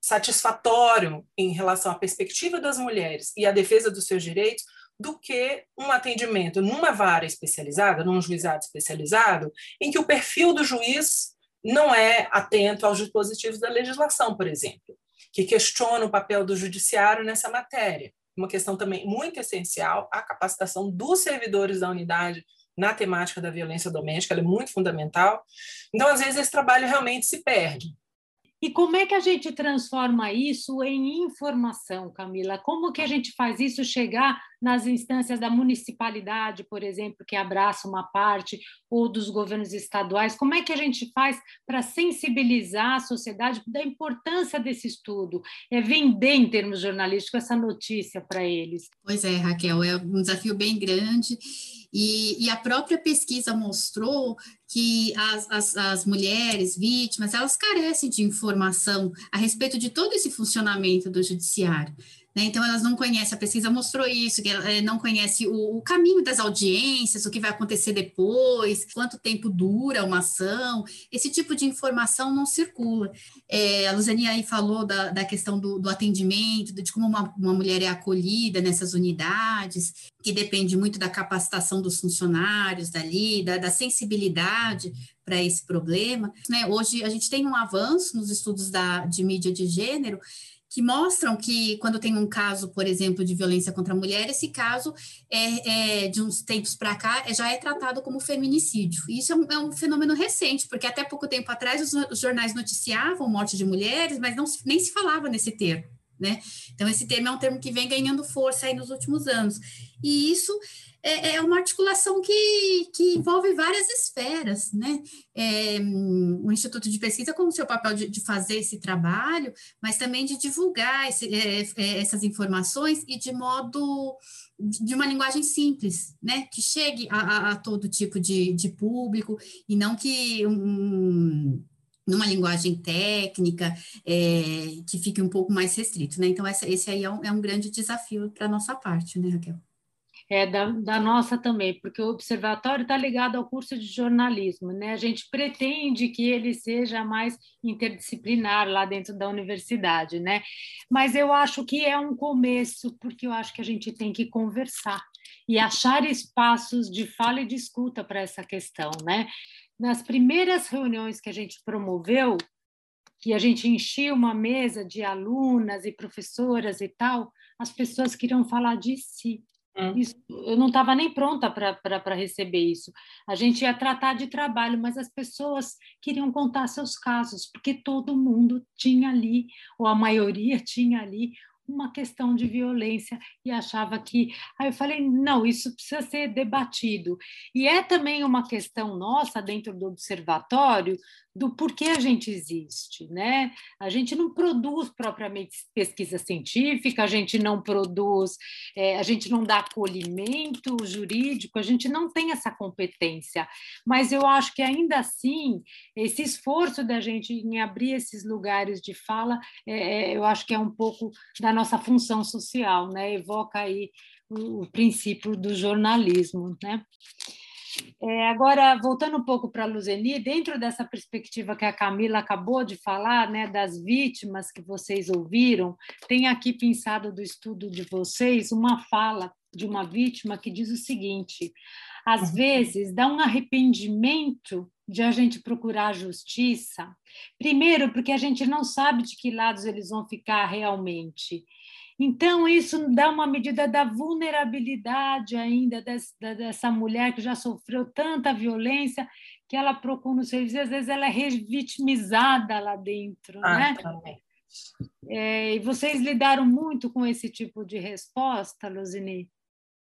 satisfatório em relação à perspectiva das mulheres e à defesa dos seus direitos do que um atendimento numa vara especializada, num juizado especializado, em que o perfil do juiz não é atento aos dispositivos da legislação, por exemplo, que questiona o papel do judiciário nessa matéria. Uma questão também muito essencial, a capacitação dos servidores da unidade na temática da violência doméstica, ela é muito fundamental. Então, às vezes, esse trabalho realmente se perde. E como é que a gente transforma isso em informação, Camila? Como que a gente faz isso chegar nas instâncias da municipalidade, por exemplo, que abraça uma parte, ou dos governos estaduais? Como é que a gente faz para sensibilizar a sociedade da importância desse estudo? É vender, em termos jornalísticos, essa notícia para eles. Pois é, Raquel, é um desafio bem grande. E, e, a própria pesquisa mostrou que as, as, as, mulheres vítimas, elas carecem de informação a respeito de todo esse funcionamento do judiciário. Né? Então, elas não conhecem, a pesquisa mostrou isso, que é, não conhece o, o, caminho das audiências, o que vai acontecer depois, quanto tempo dura uma ação, esse tipo de informação não circula. É, a Luzani aí falou da, da questão do, do atendimento, de como uma, uma mulher é acolhida nessas unidades, que depende muito da capacitação dos funcionários dali, da, da sensibilidade para esse problema. Né? Hoje a gente tem um avanço nos estudos da, de mídia de gênero, que mostram que quando tem um caso, por exemplo, de violência contra a mulher, esse caso é, é de uns tempos para cá é, já é tratado como feminicídio. Isso é um, é um, fenômeno recente, porque até pouco tempo atrás os, os jornais noticiavam morte de mulheres, mas não, nem se falava nesse termo. Né? Então, esse termo é um termo que vem ganhando força aí nos últimos anos. E isso é, é uma articulação que, que envolve várias esferas, né? É, o Instituto de Pesquisa com o seu papel de, de, fazer esse trabalho, mas também de divulgar esse, é, é, essas informações e de modo de uma linguagem simples, né? Que chegue a, a, a todo tipo de, de, público e não que um, numa linguagem técnica é, que fique um pouco mais restrito, né? Então, essa, esse aí é um, é um grande desafio para a nossa parte, né, Raquel? é, da, da, nossa também, porque o observatório está ligado ao curso de jornalismo, né? A gente pretende que ele seja mais interdisciplinar lá dentro da universidade, né? Mas eu acho que é um começo, porque eu acho que a gente tem que conversar e achar espaços de fala e de escuta para essa questão, né? Nas primeiras reuniões que a gente promoveu, que a gente enchia uma mesa de alunas e professoras e tal, as pessoas queriam falar de si, Hum. Isso, eu não estava nem pronta para receber isso. A gente ia tratar de trabalho, mas as pessoas queriam contar seus casos, porque todo mundo tinha ali, ou a maioria [LAUGHS] tinha ali, uma questão de violência e achava que. Aí eu falei: não, isso precisa ser debatido. E é também uma questão nossa, dentro do observatório, do porquê a gente existe, né? A gente não produz propriamente pesquisa científica, a gente não produz, é, a gente não dá acolhimento jurídico, a gente não tem essa competência. Mas eu acho que ainda assim esse esforço da gente em abrir esses lugares de fala, é, é eu acho que é um pouco da nossa função social, né? Evoca aí o, o princípio do jornalismo, né? É, agora, voltando um pouco para a Luzeni, dentro dessa perspectiva que a Camila acabou de falar, né, das vítimas que vocês ouviram, tem aqui pensado do estudo de vocês uma fala de uma vítima que diz o seguinte: às uhum. vezes dá um arrependimento de a gente procurar a justiça, primeiro porque a gente não sabe de que lados eles vão ficar realmente. Então, isso dá uma medida da vulnerabilidade ainda dessa, mulher que já sofreu tanta violência que ela procura no serviço, e às vezes ela é revitimizada lá dentro, ah, né? Também. É, e vocês lidaram muito com esse tipo de resposta, Luzini?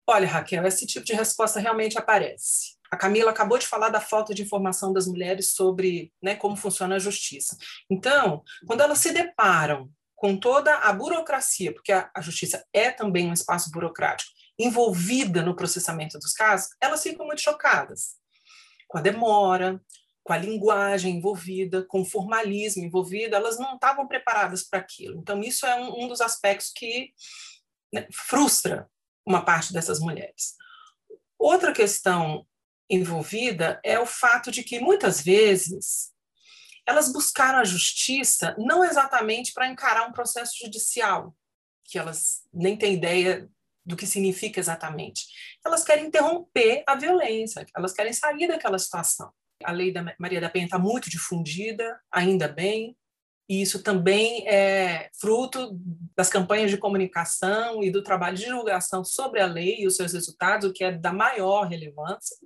Olha, Raquel, esse tipo de resposta realmente aparece. A Camila acabou de falar da falta de informação das mulheres sobre né, como funciona a justiça. Então, quando elas se deparam com toda a burocracia, porque a, a justiça é também um espaço burocrático, envolvida no processamento dos casos, elas ficam muito chocadas com a demora, com a linguagem envolvida, com o formalismo envolvido, elas não estavam preparadas para aquilo. Então, isso é um, um dos aspectos que né, frustra uma parte dessas mulheres. Outra questão envolvida é o fato de que, muitas vezes, elas buscaram a justiça não exatamente para encarar um processo judicial, que elas nem têm ideia do que significa exatamente. Elas querem interromper a violência, elas querem sair daquela situação. A lei da Maria da Penha está muito difundida, ainda bem, e isso também é fruto das campanhas de comunicação e do trabalho de divulgação sobre a lei e os seus resultados, o que é da maior relevância.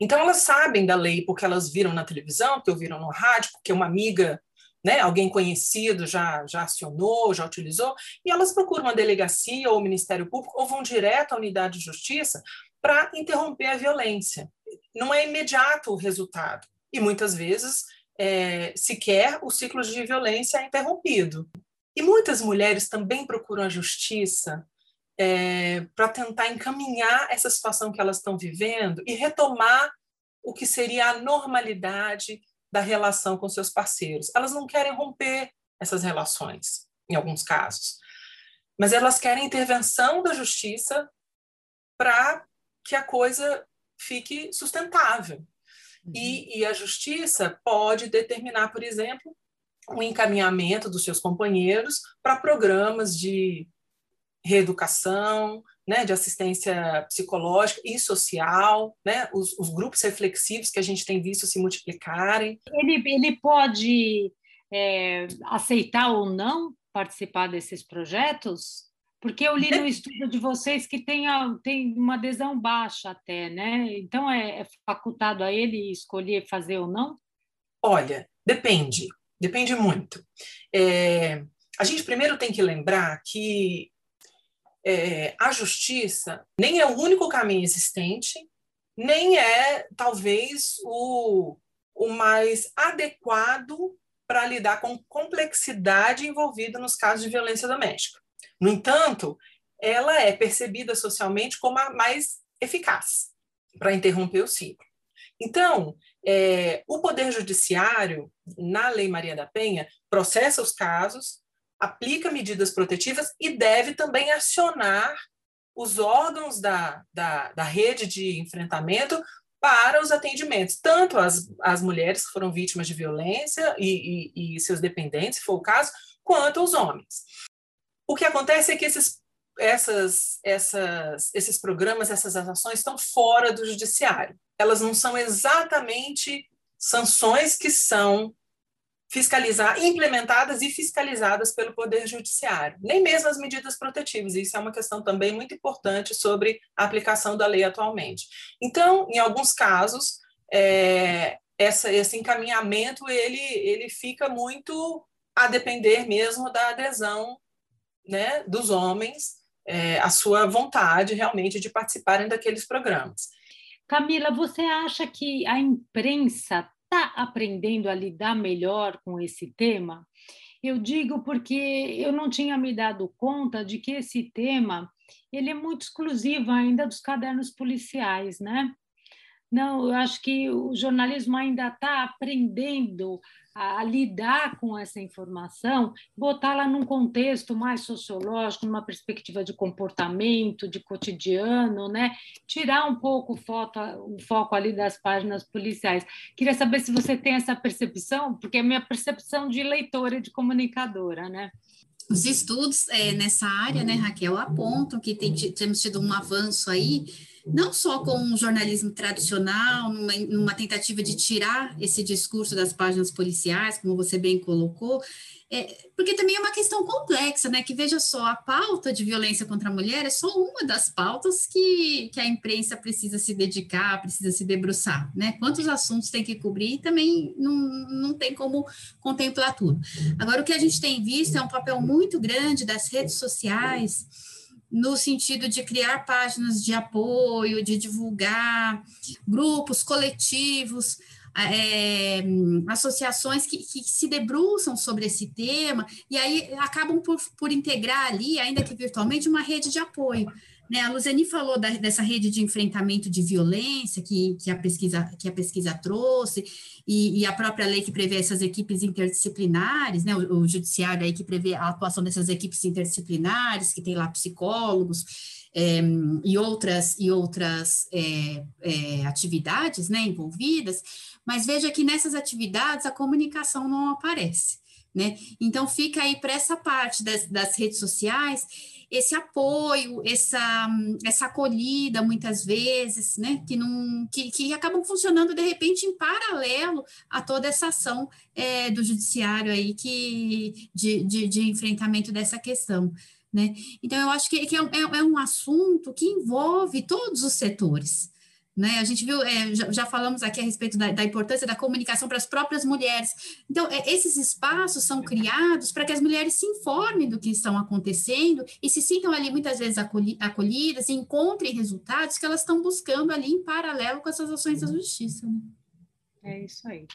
Então, elas sabem da lei porque elas viram na televisão, porque ouviram no rádio, porque uma amiga, né, alguém conhecido já, já acionou, já utilizou, e elas procuram uma delegacia ou o Ministério Público ou vão direto à unidade de justiça para interromper a violência. Não é imediato o resultado. E muitas vezes, é, sequer o ciclo de violência é interrompido. E muitas mulheres também procuram a justiça é, para tentar encaminhar essa situação que elas estão vivendo e retomar o que seria a normalidade da relação com seus parceiros. Elas não querem romper essas relações, em alguns casos, mas elas querem intervenção da justiça para que a coisa fique sustentável. Uhum. E, e a justiça pode determinar, por exemplo, o encaminhamento dos seus companheiros para programas de reeducação, né, de assistência psicológica e social, né, os, os, grupos reflexivos que a gente tem visto se multiplicarem. Ele, ele pode é, aceitar ou não participar desses projetos? Porque eu li no estudo de vocês que tem, tem uma adesão baixa até, né? Então é, é facultado a ele escolher fazer ou não? Olha, depende, depende muito. É, a gente primeiro tem que lembrar que é, a justiça nem é o único caminho existente, nem é, talvez, o, o mais adequado para lidar com complexidade envolvida nos casos de violência doméstica. No entanto, ela é percebida socialmente como a mais eficaz para interromper o ciclo. Então, é, o Poder Judiciário, na Lei Maria da Penha, processa os casos, aplica medidas protetivas e deve também acionar os órgãos da, da, da rede de enfrentamento para os atendimentos, tanto as, as mulheres que foram vítimas de violência e, e, e seus dependentes, se for o caso, quanto os homens. O que acontece é que esses, essas, essas, esses programas, essas ações estão fora do judiciário. Elas não são exatamente sanções que são fiscalizar, implementadas e fiscalizadas pelo Poder Judiciário, nem mesmo as medidas protetivas. Isso é uma questão também muito importante sobre a aplicação da lei atualmente. Então, em alguns casos, é, essa, esse encaminhamento ele, ele fica muito a depender mesmo da adesão né, dos homens, é, a sua vontade realmente de participarem daqueles programas. Camila, você acha que a imprensa está aprendendo a lidar melhor com esse tema? Eu digo porque eu não tinha me dado conta de que esse tema ele é muito exclusivo ainda dos cadernos policiais, né? Não, eu acho que o jornalismo ainda está aprendendo a, a, lidar com essa informação, botá-la num contexto mais sociológico, numa perspectiva de comportamento, de cotidiano, né? Tirar um pouco o foco, o foco ali das páginas policiais. Queria saber se você tem essa percepção, porque é minha percepção de leitora e de comunicadora, né? Os estudos é, nessa área, né, Raquel, apontam que tem, temos tido um avanço aí não só com o jornalismo tradicional, numa, numa, tentativa de tirar esse discurso das páginas policiais, como você bem colocou, é, porque também é uma questão complexa, né? Que veja só, a pauta de violência contra a mulher é só uma das pautas que, que a imprensa precisa se dedicar, precisa se debruçar, né? Quantos assuntos tem que cobrir também não, não tem como contemplar tudo. Agora, o que a gente tem visto é um papel muito grande das redes sociais no sentido de criar páginas de apoio, de divulgar grupos, coletivos, é, associações que, que, se debruçam sobre esse tema e aí acabam por, por integrar ali, ainda que virtualmente, uma rede de apoio. Né, a Luzeni falou da, dessa rede de enfrentamento de violência que, que, a, pesquisa, que a pesquisa trouxe, e, e, a própria lei que prevê essas equipes interdisciplinares, né, o, o judiciário aí que prevê a atuação dessas equipes interdisciplinares, que tem lá psicólogos, é, e outras, e outras é, é, atividades né, envolvidas, mas veja que nessas atividades a comunicação não aparece. Né? Então, fica aí para essa parte das, das redes sociais esse apoio, essa, essa acolhida, muitas vezes, né, que, não, que, que acabam funcionando, de repente, em paralelo a toda essa ação é, do judiciário aí que, de, de, de enfrentamento dessa questão. Né? Então, eu acho que, que é, é, é um assunto que envolve todos os setores. Né? A gente viu, é, já, já, falamos aqui a respeito da, da, importância da comunicação para as próprias mulheres. Então, é, esses espaços são criados para que as mulheres se informem do que estão acontecendo e se sintam ali muitas vezes acolhi, acolhidas e encontrem resultados que elas estão buscando ali em paralelo com essas ações da justiça. Né? É isso aí.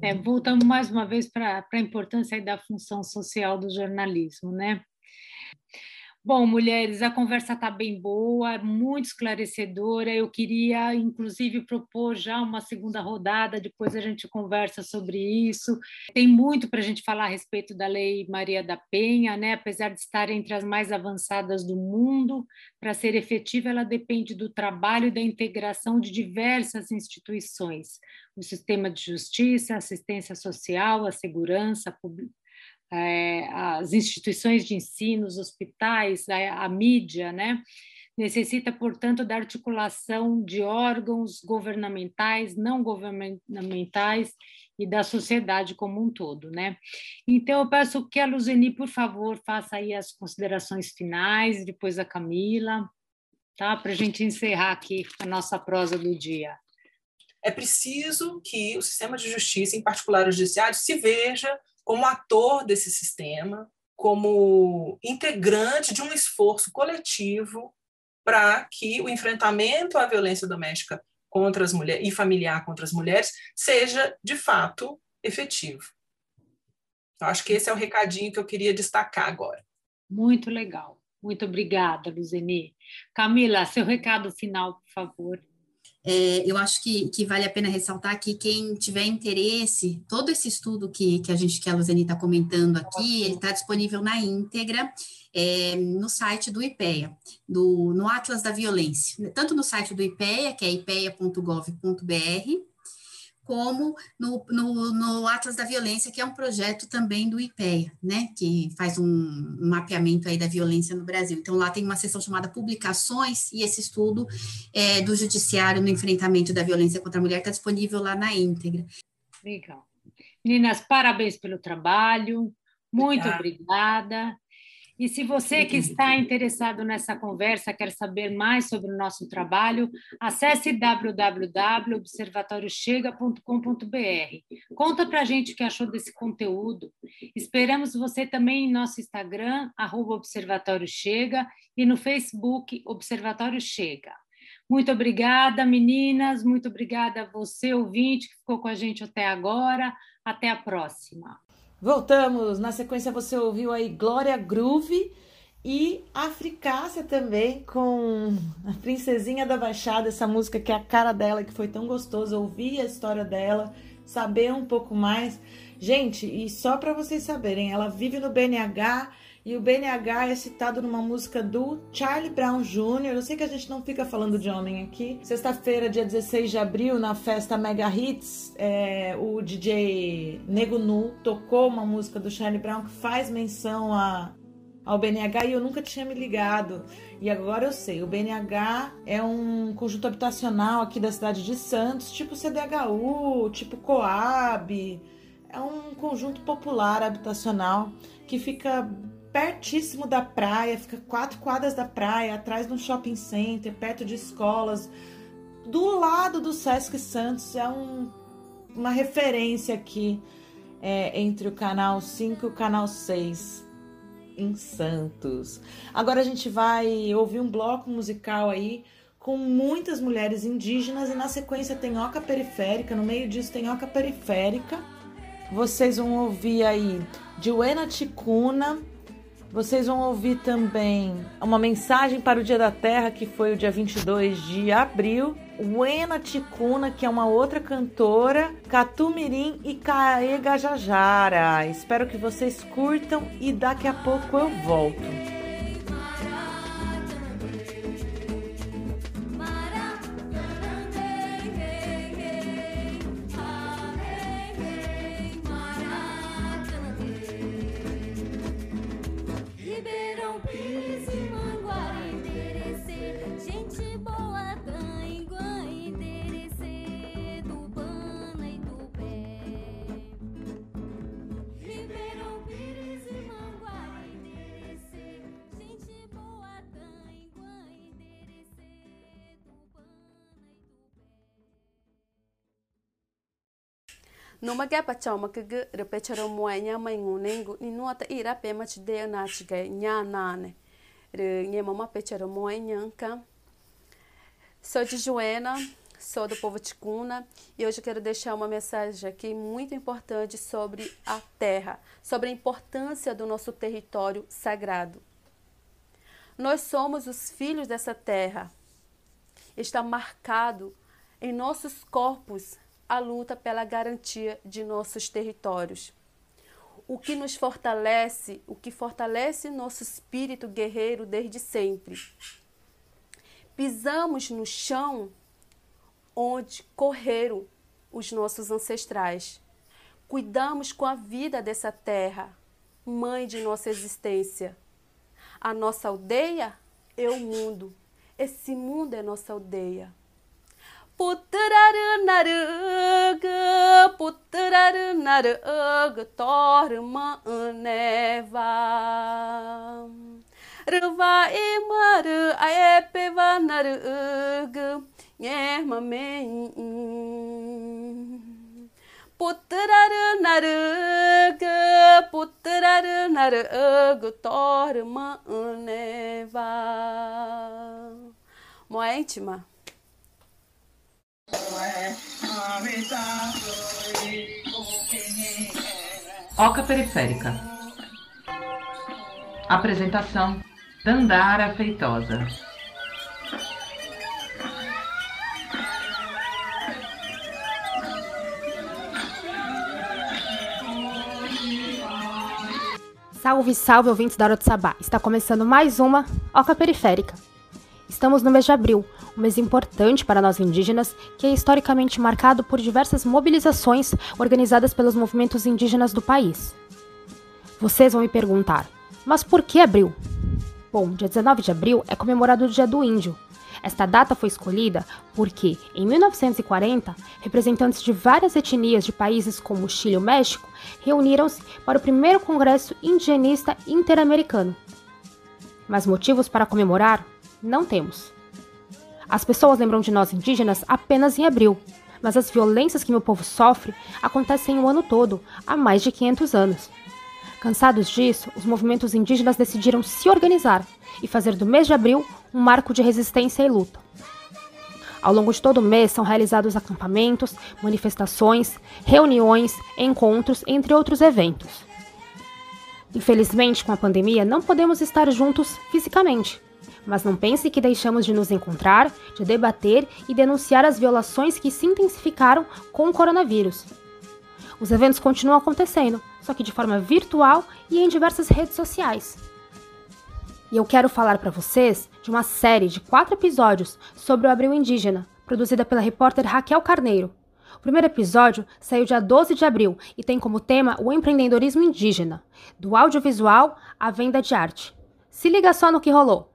É, voltamos mais uma vez para a importância da função social do jornalismo, né? Bom, mulheres, a conversa está bem boa, muito esclarecedora. Eu queria, inclusive, propor já uma segunda rodada, depois a gente conversa sobre isso. Tem muito para a gente falar a respeito da Lei Maria da Penha, né? apesar de estar entre as mais avançadas do mundo, para ser efetiva, ela depende do trabalho e da integração de diversas instituições. O sistema de justiça, assistência social, a segurança, é, as instituições de ensino, os hospitais, a, a mídia, né? necessita, portanto, da articulação de órgãos governamentais, não governamentais e da sociedade como um todo, né? Então, eu peço que a Luzeni, por favor, faça aí as considerações finais, depois a Camila, tá? Para a gente encerrar aqui a nossa prosa do dia. É preciso que o sistema de justiça, em particular o judiciário, se veja como ator desse sistema, como integrante de um esforço coletivo para que o enfrentamento à violência doméstica contra as mulheres e familiar contra as mulheres seja de fato efetivo. Eu acho que esse é o recadinho que eu queria destacar agora. Muito legal. Muito obrigada, Luzeni. Camila, seu recado final, por favor. É, eu acho que, que vale a pena ressaltar que quem tiver interesse, todo esse estudo que, que a gente, que a Luzeni está comentando aqui, ele está disponível na íntegra é, no site do IPEA, do, no Atlas da Violência, tanto no site do IPEA, que é ipeia.gov.br, como no, no, no, Atlas da Violência, que é um projeto também do IPEA, né, que faz um, um, mapeamento aí da violência no Brasil. Então, lá tem uma seção chamada Publicações, e esse estudo é, do Judiciário no enfrentamento da violência contra a mulher está disponível lá na íntegra. Legal. Meninas, parabéns pelo trabalho, muito obrigada. obrigada. E se você que está interessado nessa conversa, quer saber mais sobre o nosso trabalho, acesse www.observatoriochega.com.br. Conta para a gente o que achou desse conteúdo. Esperamos você também em nosso Instagram, arroba Observatório Chega, e no Facebook, Observatório Chega. Muito obrigada, meninas. Muito obrigada a você, ouvinte, que ficou com a gente até agora. Até a próxima. Voltamos. Na sequência, você ouviu aí Glória Groove e Africácia também, com a Princesinha da Baixada, essa música que é a cara dela, que foi tão gostoso ouvir a história dela, saber um pouco mais. Gente, e só para vocês saberem, ela vive no BNH e o BNH é citado numa música do Charlie Brown Jr. Eu sei que a gente não fica falando de homem aqui. Sexta-feira, dia 16 de abril, na festa Mega Hits, é, o DJ Nego Nu tocou uma música do Charlie Brown que faz menção a, ao BNH e eu nunca tinha me ligado. E agora eu sei, o BNH é um conjunto habitacional aqui da cidade de Santos, tipo CDHU, tipo Coab. É um conjunto popular habitacional que fica pertíssimo da praia, fica quatro quadras da praia, atrás de um shopping center, perto de escolas, do lado do Sesc Santos. É um, uma referência aqui é, entre o canal 5 e o canal 6 em Santos. Agora a gente vai ouvir um bloco musical aí com muitas mulheres indígenas e na sequência tem Oca Periférica, no meio disso tem Oca Periférica. Vocês vão ouvir aí Diuena Ticuna, vocês vão ouvir também uma mensagem para o Dia da Terra, que foi o dia 22 de abril. Wena Ticuna, que é uma outra cantora, Catumirim e Caega Jajara. Espero que vocês curtam e daqui a pouco eu volto. Numa ga pa chama ke ge re pe charo mo nya mai ngunengu ni no ta ira pe ma chi de na chi ga nya na ne re nye mama pe charo mo nyanka sou de Joena sou do povo ticuna e hoje eu quero deixar uma mensagem aqui muito importante sobre a terra, sobre a importância do nosso território sagrado. Nós somos os filhos dessa terra. Está marcado em nossos corpos a luta pela garantia de nossos territórios. O que nos fortalece, o que fortalece nosso espírito guerreiro desde sempre. Pisamos no chão onde correram os nossos ancestrais. Cuidamos com a vida dessa terra, mãe de nossa existência. A nossa aldeia é o mundo. Esse mundo é nossa aldeia. Putraru naruga, putraru naruga, torma neva. Ruva imaru, aepeva naruga, nyerma men. Putraru naruga, putraru naruga, torma neva. Moa íntima. Oca Periférica. Apresentação: Dandara Feitosa. Salve, salve, ouvintes da Hora Sabá. Está começando mais uma Oca Periférica. Estamos no mês de abril, um mês importante para nós indígenas, que é historicamente marcado por diversas mobilizações organizadas pelos movimentos indígenas do país. Vocês vão me perguntar, mas por que abril? Bom, dia 19 de abril é comemorado o Dia do Índio. Esta data foi escolhida porque, em 1940, representantes de várias etnias de países como Chile e o México reuniram-se para o primeiro Congresso Indigenista Interamericano. Mas motivos para comemorar não temos. As pessoas lembram de nós indígenas apenas em abril, mas as violências que meu povo sofre acontecem o ano todo, há mais de 500 anos. Cansados disso, os movimentos indígenas decidiram se organizar e fazer do mês de abril um marco de resistência e luta. Ao longo de todo o mês são realizados acampamentos, manifestações, reuniões, encontros, entre outros eventos. Infelizmente, com a pandemia, não podemos estar juntos fisicamente. Mas não pense que deixamos de nos encontrar, de debater e denunciar as violações que se intensificaram com o coronavírus. Os eventos continuam acontecendo, só que de forma virtual e em diversas redes sociais. E eu quero falar para vocês de uma série de quatro episódios sobre o Abril Indígena, produzida pela repórter Raquel Carneiro. O primeiro episódio saiu dia 12 de abril e tem como tema o empreendedorismo indígena, do audiovisual à venda de arte. Se liga só no que rolou.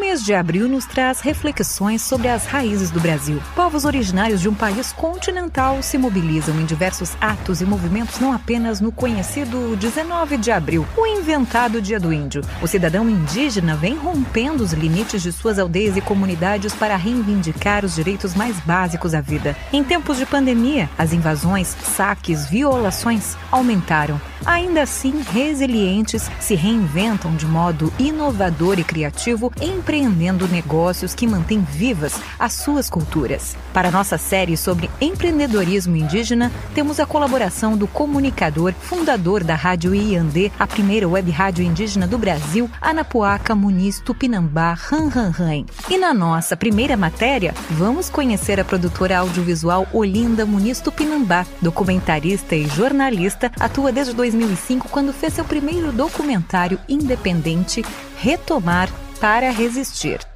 O mês de abril nos traz reflexões sobre as raízes do Brasil. Povos originários de um país continental se mobilizam em diversos atos e movimentos não apenas no conhecido 19 de abril, o inventado Dia do Índio. O cidadão indígena vem rompendo os limites de suas aldeias e comunidades para reivindicar os direitos mais básicos à vida. Em tempos de pandemia, as invasões, saques, violações aumentaram. Ainda assim, resilientes se reinventam de modo inovador e criativo, empreendendo negócios que mantêm vivas as suas culturas. Para nossa série sobre empreendedorismo indígena, temos a colaboração do comunicador, fundador da Rádio Iandê, a primeira web rádio indígena do Brasil, Anapuaca Muniz Tupinambá Ranranran. E na nossa primeira matéria, vamos conhecer a produtora audiovisual Olinda Muniz Tupinambá, documentarista e jornalista, atua desde 2005 quando fez seu primeiro documentário independente, Retomar para Resistir.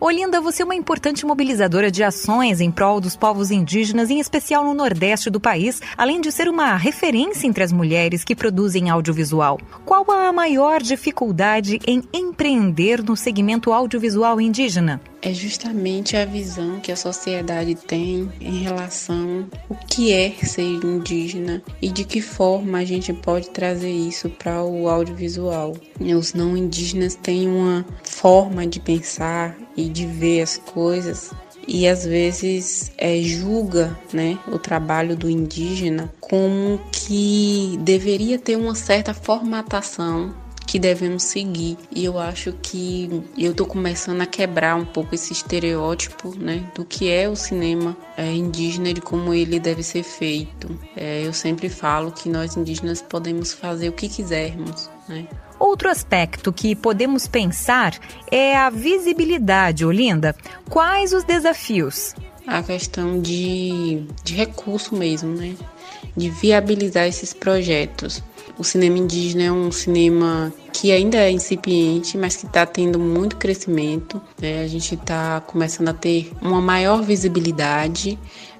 Olinda, você é uma importante mobilizadora de ações em prol dos povos indígenas, em especial no Nordeste do país, além de ser uma referência entre as mulheres que produzem audiovisual. Qual a maior dificuldade em empreender no segmento audiovisual indígena? É justamente a visão que a sociedade tem em relação ao que é ser indígena e de que forma a gente pode trazer isso para o audiovisual. Os não indígenas têm uma forma de pensar e de ver as coisas e às vezes é, julga né, o trabalho do indígena como que deveria ter uma certa formatação que devemos seguir. E eu acho que eu tô começando a quebrar um pouco esse estereótipo, né, do que é o cinema é, indígena e de como ele deve ser feito. É, eu sempre falo que nós indígenas podemos fazer o que quisermos, né? Outro aspecto que podemos pensar é a visibilidade, Olinda. Quais os desafios? A questão de, de recurso mesmo, né? De viabilizar esses projetos. O cinema indígena é um cinema que ainda é incipiente, mas que está tendo muito crescimento. Né? A gente está começando a ter uma maior visibilidade.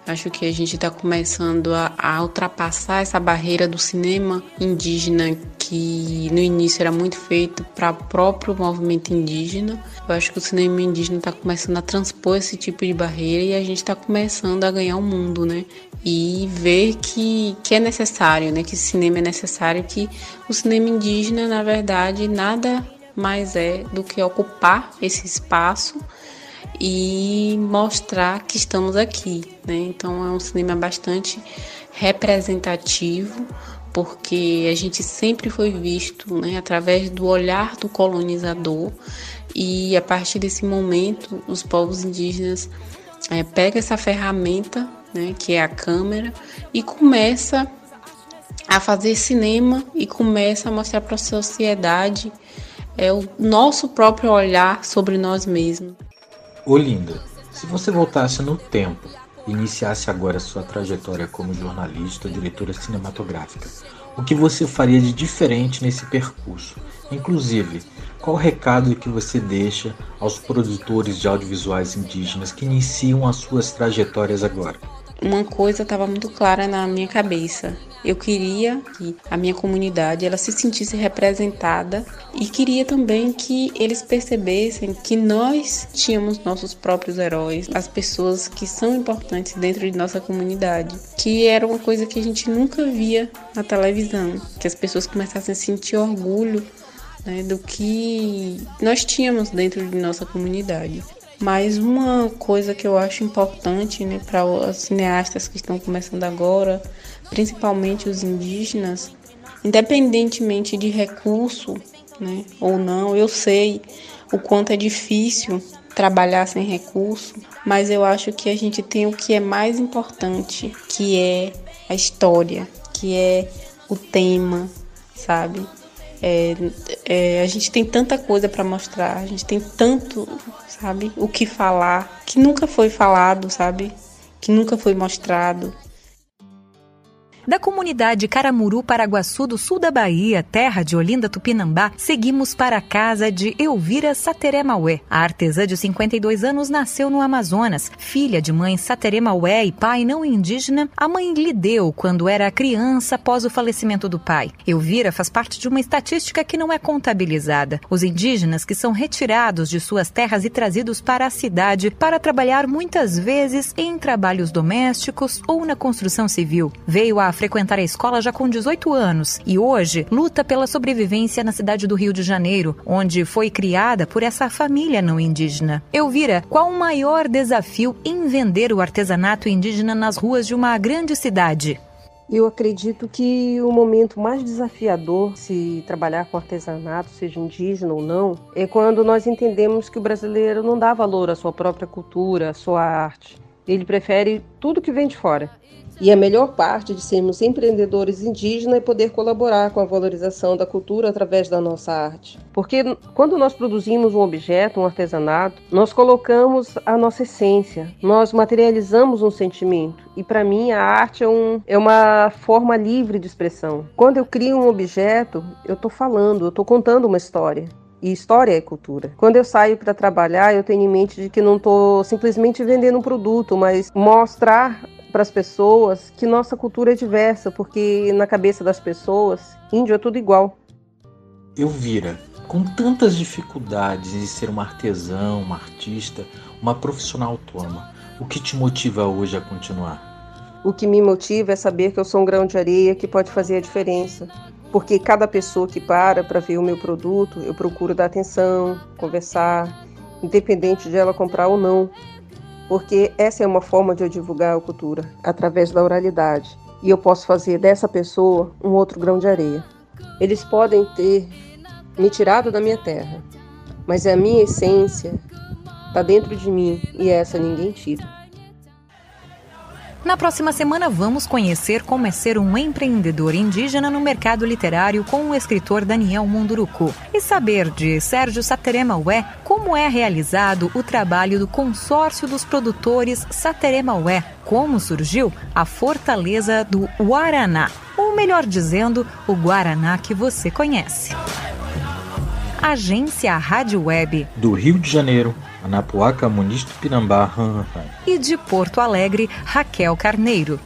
Acho que a gente está começando a, a, ultrapassar essa barreira do cinema indígena que no início era muito feito para o próprio movimento indígena. Eu acho que o cinema indígena está começando a transpor esse tipo de barreira e a gente está começando a ganhar o mundo, né? E ver que, que é necessário, né? Que esse cinema é necessário, que o cinema indígena, na verdade, nada mais é do que ocupar esse espaço e mostrar que estamos aqui, né? Então é um cinema bastante representativo, porque a gente sempre foi visto, né, através do olhar do colonizador e a partir desse momento os povos indígenas é, pegam essa ferramenta, né, que é a câmera e começa a fazer cinema e começa a mostrar para a sociedade é o nosso próprio olhar sobre nós mesmos. Olinda, se você voltasse no tempo e iniciasse agora sua trajetória como jornalista, diretora cinematográfica, o que você faria de diferente nesse percurso? Inclusive, qual o recado que você deixa aos produtores de audiovisuais indígenas que iniciam as suas trajetórias agora? Uma coisa estava muito clara na minha cabeça. Eu queria que a minha comunidade ela se sentisse representada e queria também que eles percebessem que nós tínhamos nossos próprios heróis, as pessoas que são importantes dentro de nossa comunidade, que era uma coisa que a gente nunca via na televisão, que as pessoas começassem a sentir orgulho né, do que nós tínhamos dentro de nossa comunidade. Mas uma coisa que eu acho importante né, para os cineastas que estão começando agora, principalmente os indígenas, independentemente de recurso, né? Ou não, eu sei o quanto é difícil trabalhar sem recurso, mas eu acho que a gente tem o que é mais importante, que é a história, que é o tema, sabe? É, é, a gente tem tanta coisa para mostrar, a gente tem tanto, sabe, o que falar, que nunca foi falado, sabe? Que nunca foi mostrado da comunidade Caramuru Paraguaçu do sul da Bahia, terra de Olinda Tupinambá, seguimos para a casa de Elvira Sateré Maué. A artesã de 52 anos nasceu no Amazonas. Filha de mãe Sateré Maué e pai não indígena, a mãe lhe deu quando era criança após o falecimento do pai. Elvira faz parte de uma estatística que não é contabilizada. Os indígenas que são retirados de suas terras e trazidos para a cidade para trabalhar muitas vezes em trabalhos domésticos ou na construção civil. Veio a frequentar a escola já com 18 anos e hoje luta pela sobrevivência na cidade do Rio de Janeiro, onde foi criada por essa família não indígena. Elvira, qual o maior desafio em vender o artesanato indígena nas ruas de uma grande cidade? Eu acredito que o momento mais desafiador se trabalhar com artesanato, seja indígena ou não, é quando nós entendemos que o brasileiro não dá valor à sua própria cultura, à sua arte. Ele prefere tudo que vem de fora. E a melhor parte de sermos empreendedores indígenas é poder colaborar com a valorização da cultura através da nossa arte. Porque quando nós produzimos um objeto, um artesanato, nós colocamos a nossa essência, nós materializamos um sentimento. E para mim a arte é, um, é uma forma livre de expressão. Quando eu crio um objeto, eu estou falando, eu estou contando uma história. E história é cultura. Quando eu saio para trabalhar, eu tenho em mente de que não estou simplesmente vendendo um produto, mas mostrar para as pessoas que nossa cultura é diversa, porque na cabeça das pessoas, índio é tudo igual. Elvira, com tantas dificuldades em ser uma artesã, uma artista, uma profissional autônoma, o que te motiva hoje a continuar? O que me motiva é saber que eu sou um grão de areia que pode fazer a diferença. Porque cada pessoa que para para ver o meu produto, eu procuro dar atenção, conversar, independente de ela comprar ou não, porque essa é uma forma de eu divulgar a cultura, através da oralidade. E eu posso fazer dessa pessoa um outro grão de areia. Eles podem ter me tirado da minha terra, mas a minha essência está dentro de mim e essa ninguém tira. Na próxima semana, vamos conhecer como é ser um empreendedor indígena no mercado literário com o escritor Daniel Munduruku. E saber de Sérgio Sateremaué como é realizado o trabalho do consórcio dos produtores Sateremaué, como surgiu a fortaleza do Guaraná, ou melhor dizendo, o Guaraná que você conhece. Agência Rádio Web. Do Rio de Janeiro Anapuaca, Muniz Pinambá, e de Porto Alegre, Raquel Carneiro.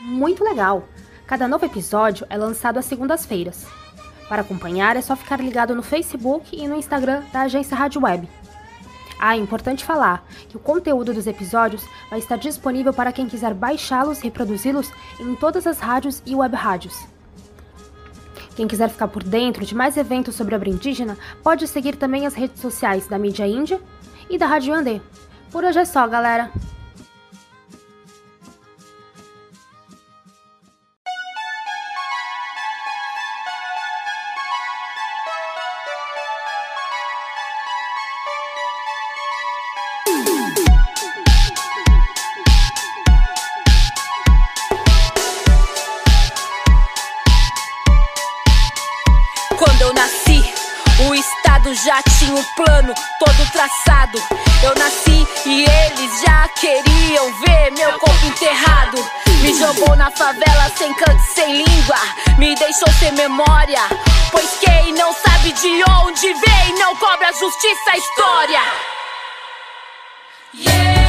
Muito legal! Cada novo episódio é lançado às segundas-feiras. Para acompanhar é só ficar ligado no Facebook e no Instagram da agência Rádio Web. Ah, é importante falar que o conteúdo dos episódios vai estar disponível para quem quiser baixá-los e reproduzi-los em todas as rádios e web rádios. Quem quiser ficar por dentro de mais eventos sobre a indígena, pode seguir também as redes sociais da mídia índia e da Rádio Andê. Por hoje é só, galera! Eu nasci e eles já queriam ver meu corpo enterrado. Me jogou na favela sem canto, sem língua. Me deixou sem memória. Pois quem não sabe de onde vem não cobra justiça a história. Yeah.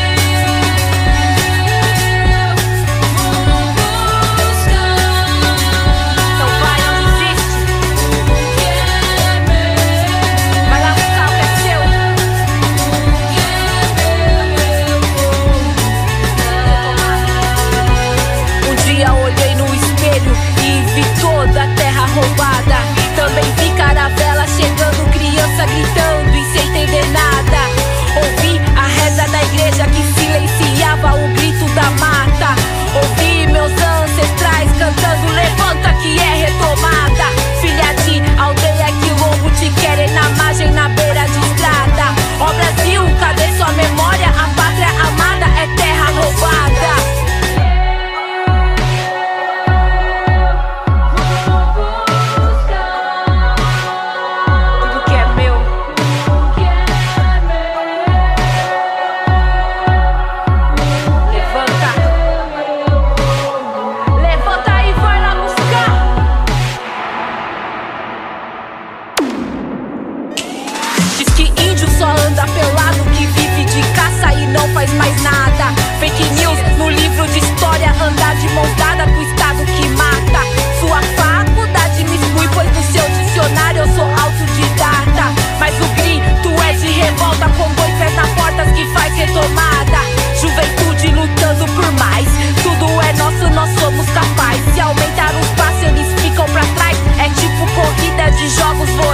jogos vou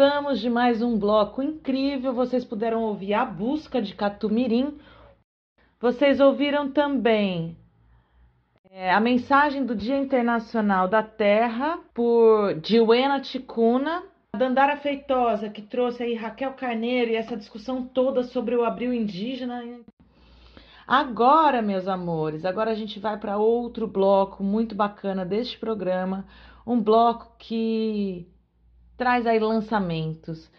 Voltamos de mais um bloco incrível. Vocês puderam ouvir A Busca de Catumirim. Vocês ouviram também é, a mensagem do Dia Internacional da Terra por Diwena Ticuna. A Dandara Feitosa, que trouxe aí Raquel Carneiro e essa discussão toda sobre o abril indígena. Agora, meus amores, agora a gente vai para outro bloco muito bacana deste programa. Um bloco que traz aí lançamentos.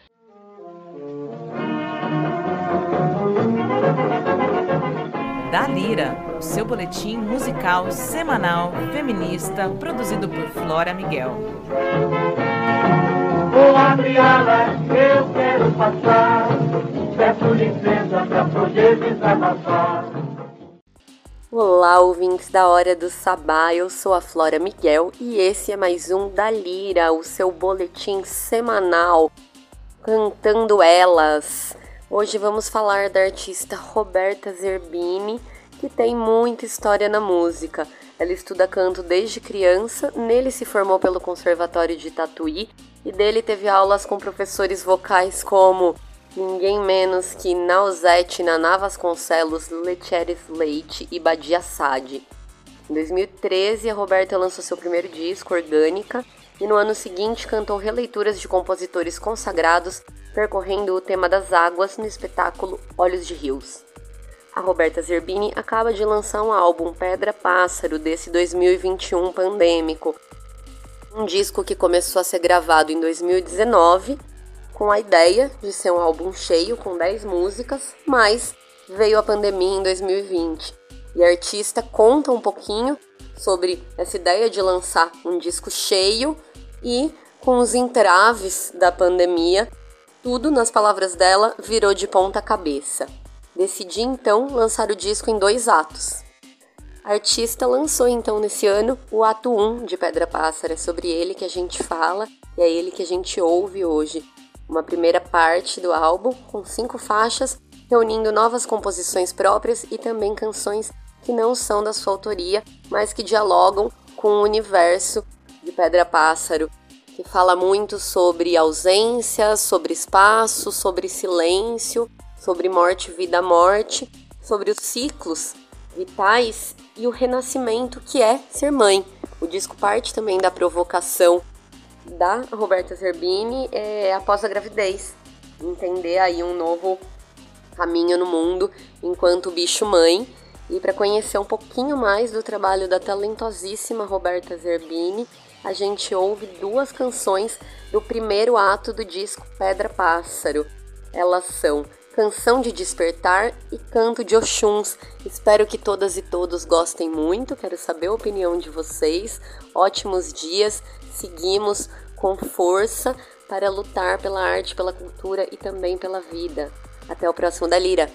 Da Lira, o seu boletim musical semanal feminista produzido por Flora Miguel. Vou abrir alas, eu quero passar. Peço licença para poder desabafar. Olá, ouvintes da Hora do Sabá, eu sou a Flora Miguel e esse é mais um da Lira, o seu boletim semanal cantando elas. Hoje vamos falar da artista Roberta Zerbini, que tem muita história na música. Ela estuda canto desde criança, nele se formou pelo Conservatório de Tatuí e dele teve aulas com professores vocais como ninguém menos que Nausete, Naná Vasconcelos, Letieres Leite e Badia Sade. Em 2013, a Roberta lançou seu primeiro disco, Orgânica, e no ano seguinte cantou releituras de compositores consagrados, percorrendo o tema das águas no espetáculo Olhos de Rios. A Roberta Zerbini acaba de lançar um álbum Pedra Pássaro desse 2021 pandêmico, um disco que começou a ser gravado em 2019 com a ideia de ser um álbum cheio com 10 músicas, mas veio a pandemia em 2020 e a artista conta um pouquinho sobre essa ideia de lançar um disco cheio e com os entraves da pandemia, tudo, nas palavras dela, virou de ponta cabeça. Decidi então lançar o disco em dois atos. A artista lançou então nesse ano o ato 1 de Pedra Pássara, é sobre ele que a gente fala e é ele que a gente ouve hoje uma primeira parte do álbum com cinco faixas, reunindo novas composições próprias e também canções que não são da sua autoria, mas que dialogam com o universo de Pedra Pássaro, que fala muito sobre ausência, sobre espaço, sobre silêncio, sobre morte, vida, morte, sobre os ciclos vitais e o renascimento que é ser mãe. O disco parte também da provocação da Roberta Zerbini é, após a gravidez. Entender aí um novo caminho no mundo enquanto bicho mãe. E para conhecer um pouquinho mais do trabalho da talentosíssima Roberta Zerbini, a gente ouve duas canções do primeiro ato do disco Pedra Pássaro. Elas são Canção de Despertar e Canto de Oxuns. Espero que todas e todos gostem muito, quero saber a opinião de vocês. Ótimos dias, seguimos com força para lutar pela arte, pela cultura e também pela vida. Até o próximo da Lira.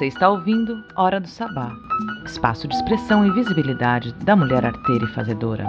Você está ouvindo Hora do Sabá, espaço de expressão e visibilidade da mulher arteira e fazedora.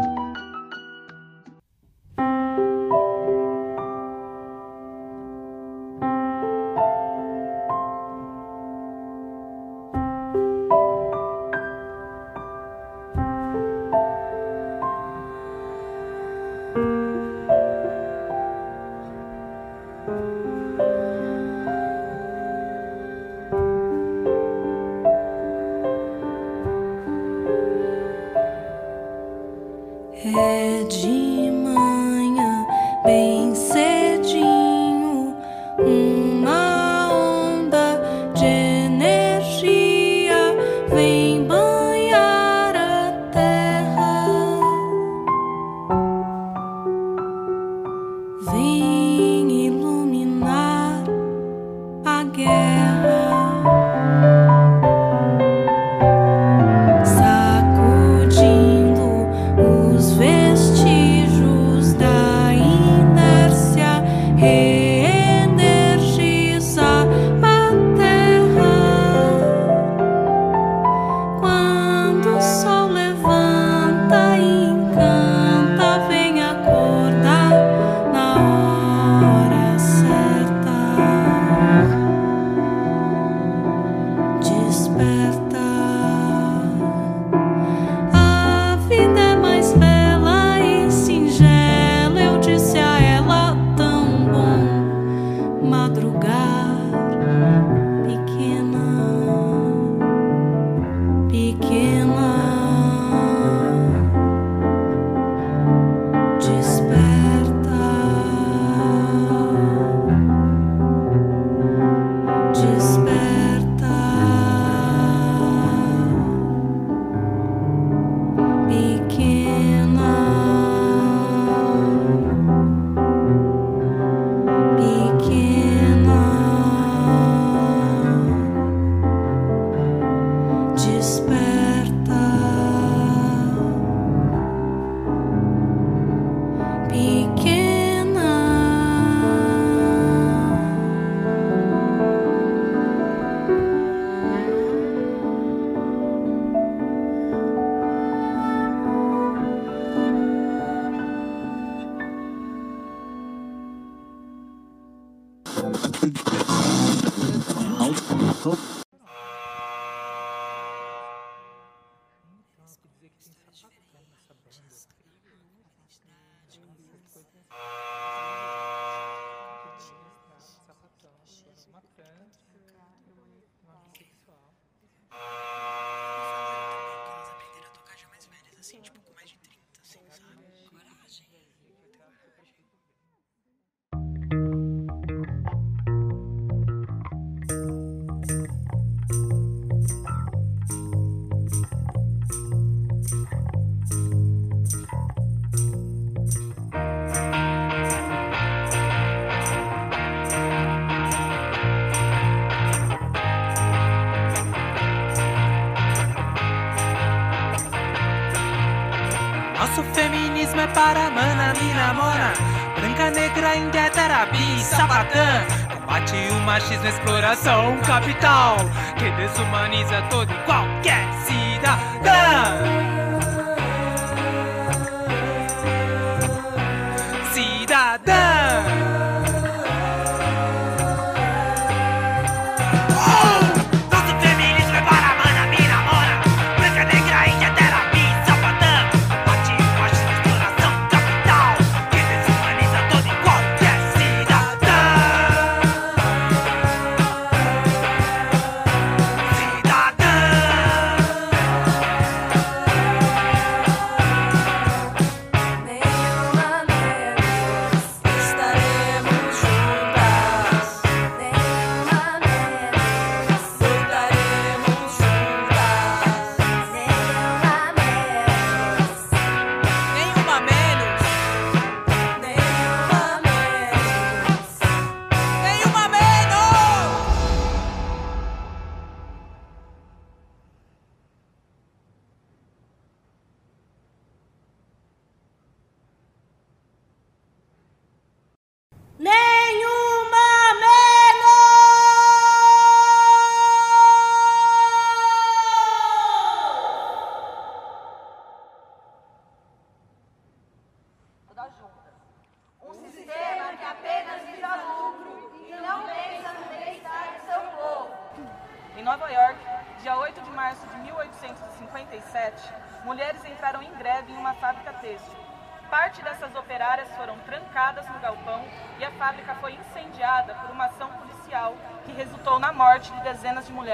Auf, auf, auf.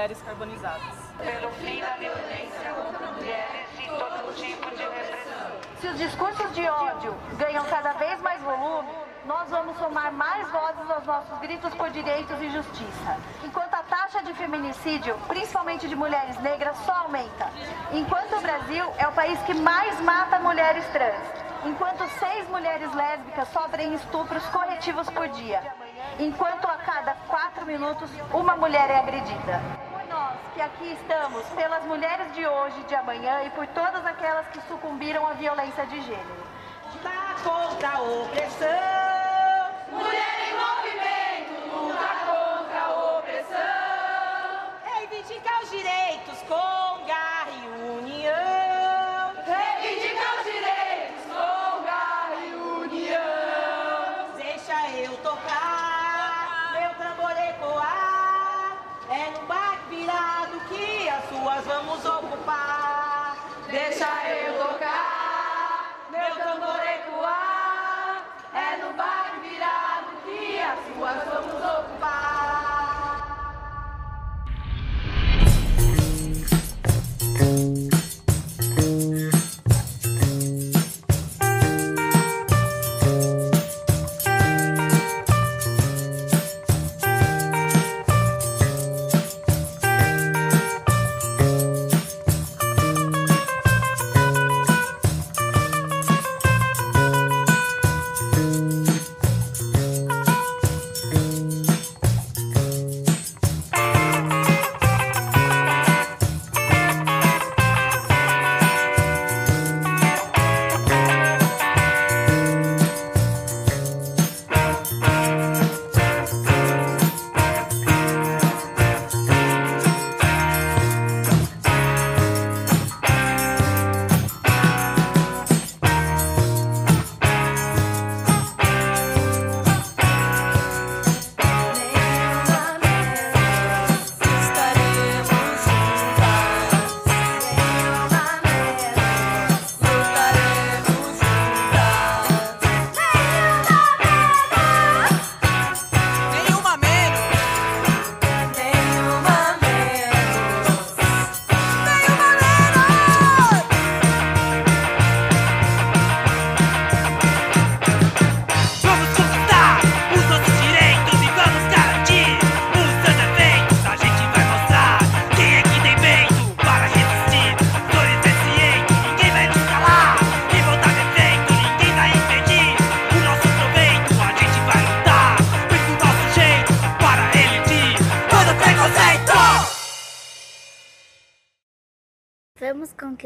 Mulheres carbonizadas. Pelo fim da violência contra mulheres e todo tipo de repressão. Se os discursos de ódio ganham cada vez mais volume, nós vamos somar mais vozes aos nossos gritos por direitos e justiça. Enquanto a taxa de feminicídio, principalmente de mulheres negras, só aumenta. Enquanto o Brasil é o país que mais mata mulheres trans. Enquanto seis mulheres lésbicas sofrem estupros corretivos por dia. Enquanto a cada quatro minutos uma mulher é agredida. Nós que aqui estamos, pelas mulheres de hoje e de amanhã e por todas aquelas que sucumbiram à violência de gênero. Tá contra a opressão. Mulher em movimento, luta contra a opressão. Reivindicar os direitos com garra e união.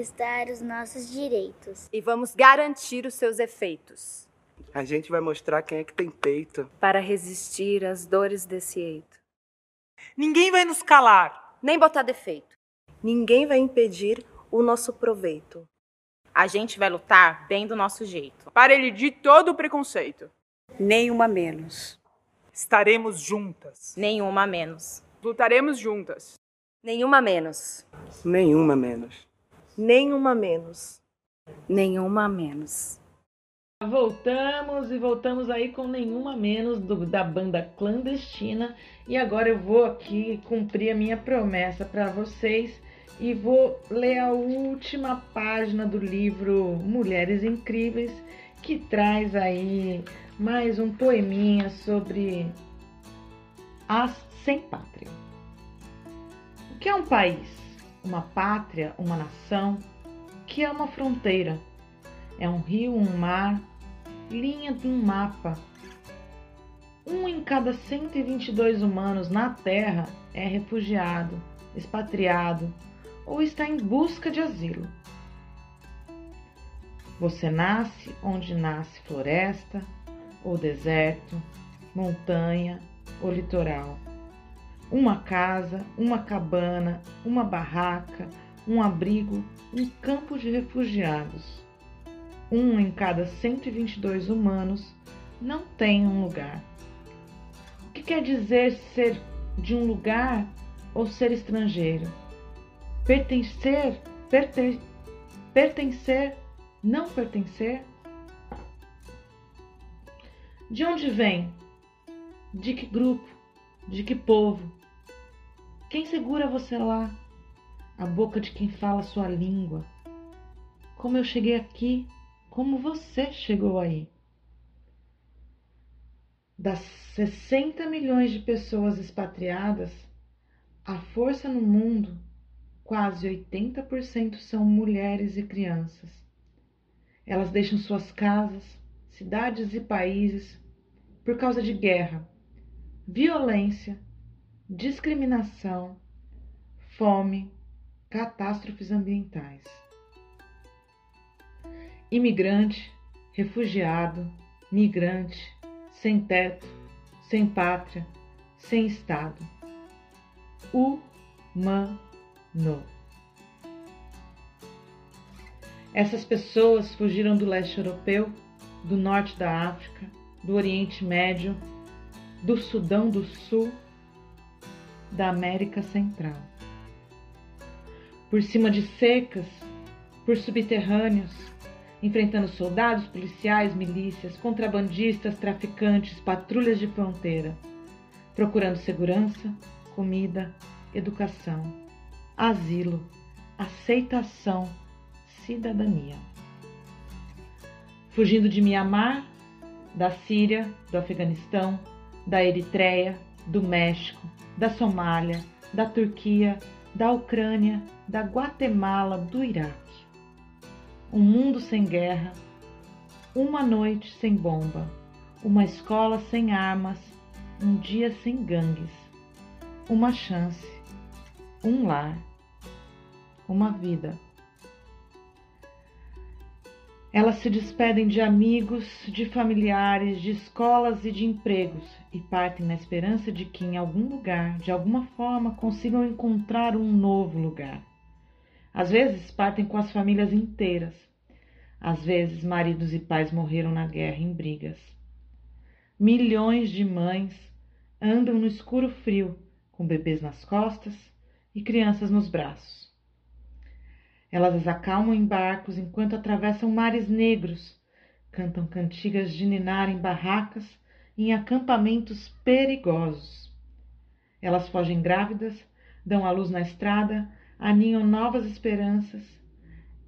Conquistar os nossos direitos. E vamos garantir os seus efeitos. A gente vai mostrar quem é que tem peito. Para resistir às dores desse eito. Ninguém vai nos calar. Nem botar defeito. Ninguém vai impedir o nosso proveito. A gente vai lutar bem do nosso jeito. Para elidir todo o preconceito. Nenhuma menos. Estaremos juntas. Nenhuma menos. Lutaremos juntas. Nenhuma menos. Nenhuma menos. Nenhuma menos. Nenhuma menos. Voltamos e voltamos aí com nenhuma menos do, da banda clandestina. E agora eu vou aqui cumprir a minha promessa para vocês e vou ler a última página do livro Mulheres Incríveis, que traz aí mais um poeminha sobre as sem pátria. O que é um país? Uma pátria, uma nação? Que é uma fronteira? É um rio, um mar, linha de um mapa. Um em cada 122 humanos na Terra é refugiado, expatriado ou está em busca de asilo. Você nasce onde nasce floresta ou deserto, montanha ou litoral. Uma casa, uma cabana, uma barraca, um abrigo, um campo de refugiados. Um em cada 122 humanos não tem um lugar. O que quer dizer ser de um lugar ou ser estrangeiro? Pertencer, perten pertencer, não pertencer? De onde vem? De que grupo? De que povo? Quem segura você lá? A boca de quem fala sua língua. Como eu cheguei aqui? Como você chegou aí? Das 60 milhões de pessoas expatriadas, a força no mundo, quase 80% são mulheres e crianças. Elas deixam suas casas, cidades e países por causa de guerra, violência, discriminação, fome, catástrofes ambientais. Imigrante, refugiado, migrante, sem teto, sem pátria, sem Estado. Humano. Essas pessoas fugiram do leste europeu, do norte da África, do Oriente Médio, do Sudão do Sul, da América Central. Por cima de secas, por subterrâneos, enfrentando soldados, policiais, milícias, contrabandistas, traficantes, patrulhas de fronteira, procurando segurança, comida, educação, asilo, aceitação, cidadania. Fugindo de Mianmar, da Síria, do Afeganistão, da Eritreia, do México, da Somália, da Turquia, da Ucrânia, da Guatemala, do Iraque. Um mundo sem guerra, uma noite sem bomba, uma escola sem armas, um dia sem gangues, uma chance, um lar, uma vida. Elas se despedem de amigos, de familiares, de escolas e de empregos e partem na esperança de que em algum lugar, de alguma forma, consigam encontrar um novo lugar. Às vezes partem com as famílias inteiras. Às vezes maridos e pais morreram na guerra em brigas. Milhões de mães andam no escuro frio, com bebês nas costas e crianças nos braços. Elas as acalmam em barcos enquanto atravessam mares negros, cantam cantigas de ninar em barracas em acampamentos perigosos. Elas fogem grávidas, dão à luz na estrada, aninham novas esperanças.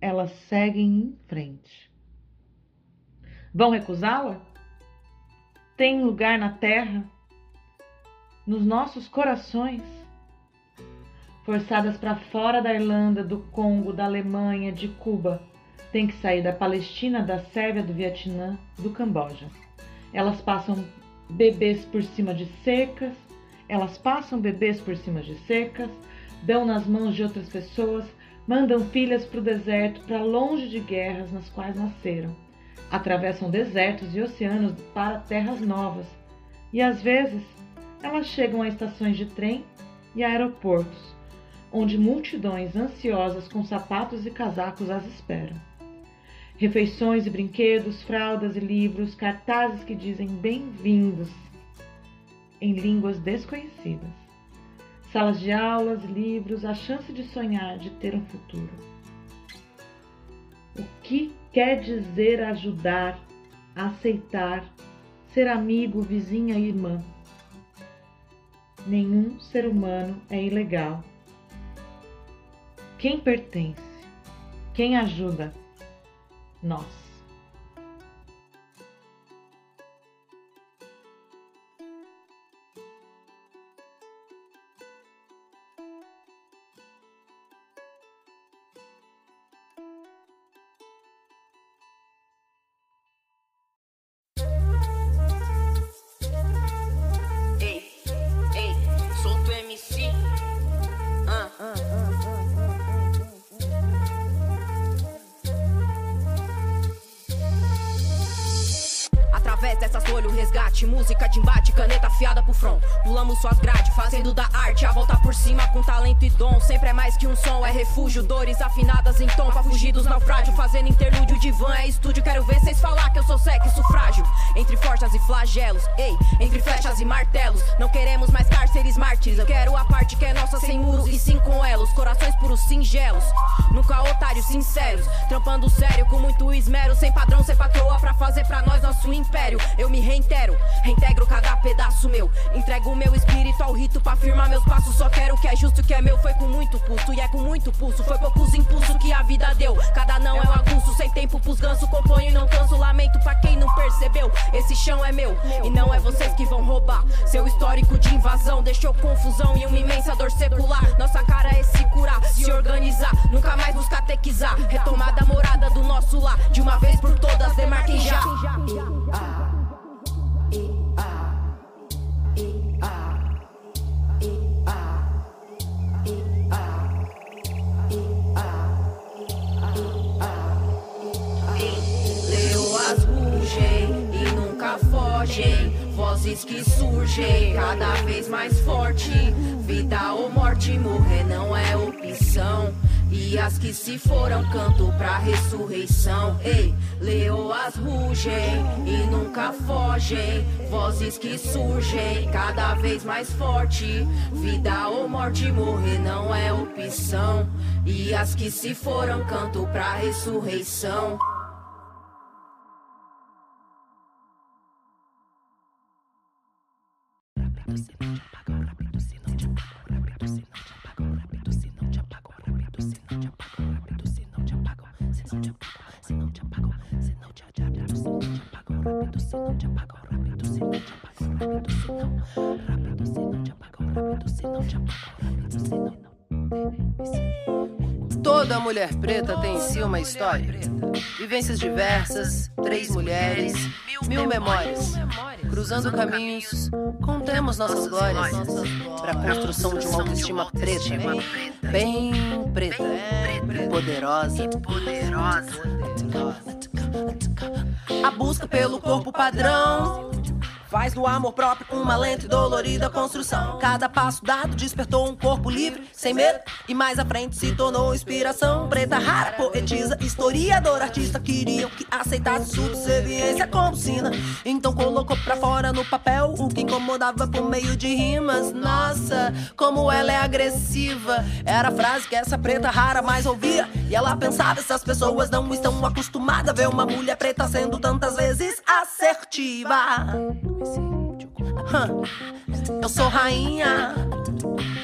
Elas seguem em frente. Vão recusá-la? Tem lugar na terra, nos nossos corações forçadas para fora da Irlanda, do Congo, da Alemanha, de Cuba. Tem que sair da Palestina, da Sérvia, do Vietnã, do Camboja. Elas passam bebês por cima de cercas, elas passam bebês por cima de cercas, dão nas mãos de outras pessoas, mandam filhas para o deserto, para longe de guerras nas quais nasceram. atravessam desertos e oceanos para terras novas, e às vezes elas chegam a estações de trem e aeroportos, onde multidões ansiosas com sapatos e casacos as esperam. Refeições e brinquedos, fraldas e livros, cartazes que dizem bem-vindos em línguas desconhecidas. Salas de aulas, livros, a chance de sonhar, de ter um futuro. O que quer dizer ajudar, aceitar, ser amigo, vizinha e irmã? Nenhum ser humano é ilegal. Quem pertence? Quem ajuda? Nós. Front. Pulamos suas grades, fazendo da arte a volta por cima com talento e dom. Sempre é mais que um som, é refúgio, dores afinadas em tom pra fugir dos naufrágios. Fazendo interlúdio de van, é estúdio. Quero ver vocês falar que eu sou sec sufrágio. Entre forjas e flagelos, ei, entre flechas e martelos. Não queremos mais cárceres mártires. Eu quero a parte que é nossa sem muros e sim com elos. Corações puros singelos, nunca otários sinceros. Trampando sério com muito esmero, sem padrão, sem patroa pra fazer pra nós nosso império. Eu me reitero, reintegro cada pedaço meu. Entrego o meu espírito ao rito pra firmar meus passos. Só quero o que é justo, o que é meu foi com muito custo. E é com muito pulso, foi poucos impulsos que a vida deu. Cada não é um aguço, sem tempo pros ganso. Componho e não canso, lamento pra quem não percebeu. Esse chão é meu, e não é vocês que vão roubar. Seu histórico de invasão deixou confusão e uma imensa dor secular. Nossa cara é se curar, se organizar, nunca mais nos catequizar. Retomada a morada do nosso lar, de uma vez por todas, demarquem já. Leoas fogem. Vozes que surgem cada vez mais forte. Vida ou morte, morrer não é opção. E as que se foram canto pra ressurreição. Ei, leoas rugem e nunca fogem. Vozes que surgem cada vez mais forte. Vida ou morte, morrer não é opção. E as que se foram canto pra ressurreição. Toda mulher preta tem em si uma história. Vivências diversas, três mulheres, mil memórias. Cruzando caminhos, contemos nossas glórias para a construção de uma autoestima preta, bem preta poderosa. A busca pelo corpo padrão Faz do amor próprio uma lenta e dolorida construção. Cada passo dado despertou um corpo livre, sem medo. E mais à frente se tornou inspiração. Preta rara, poetisa, historiador, artista. Queriam que aceitasse subserviência como sina. Então colocou pra fora no papel o que incomodava por meio de rimas. Nossa, como ela é agressiva. Era a frase que essa preta rara mais ouvia. E ela pensava: essas pessoas não estão acostumadas a ver uma mulher preta sendo tantas vezes assertiva. Eu sou rainha,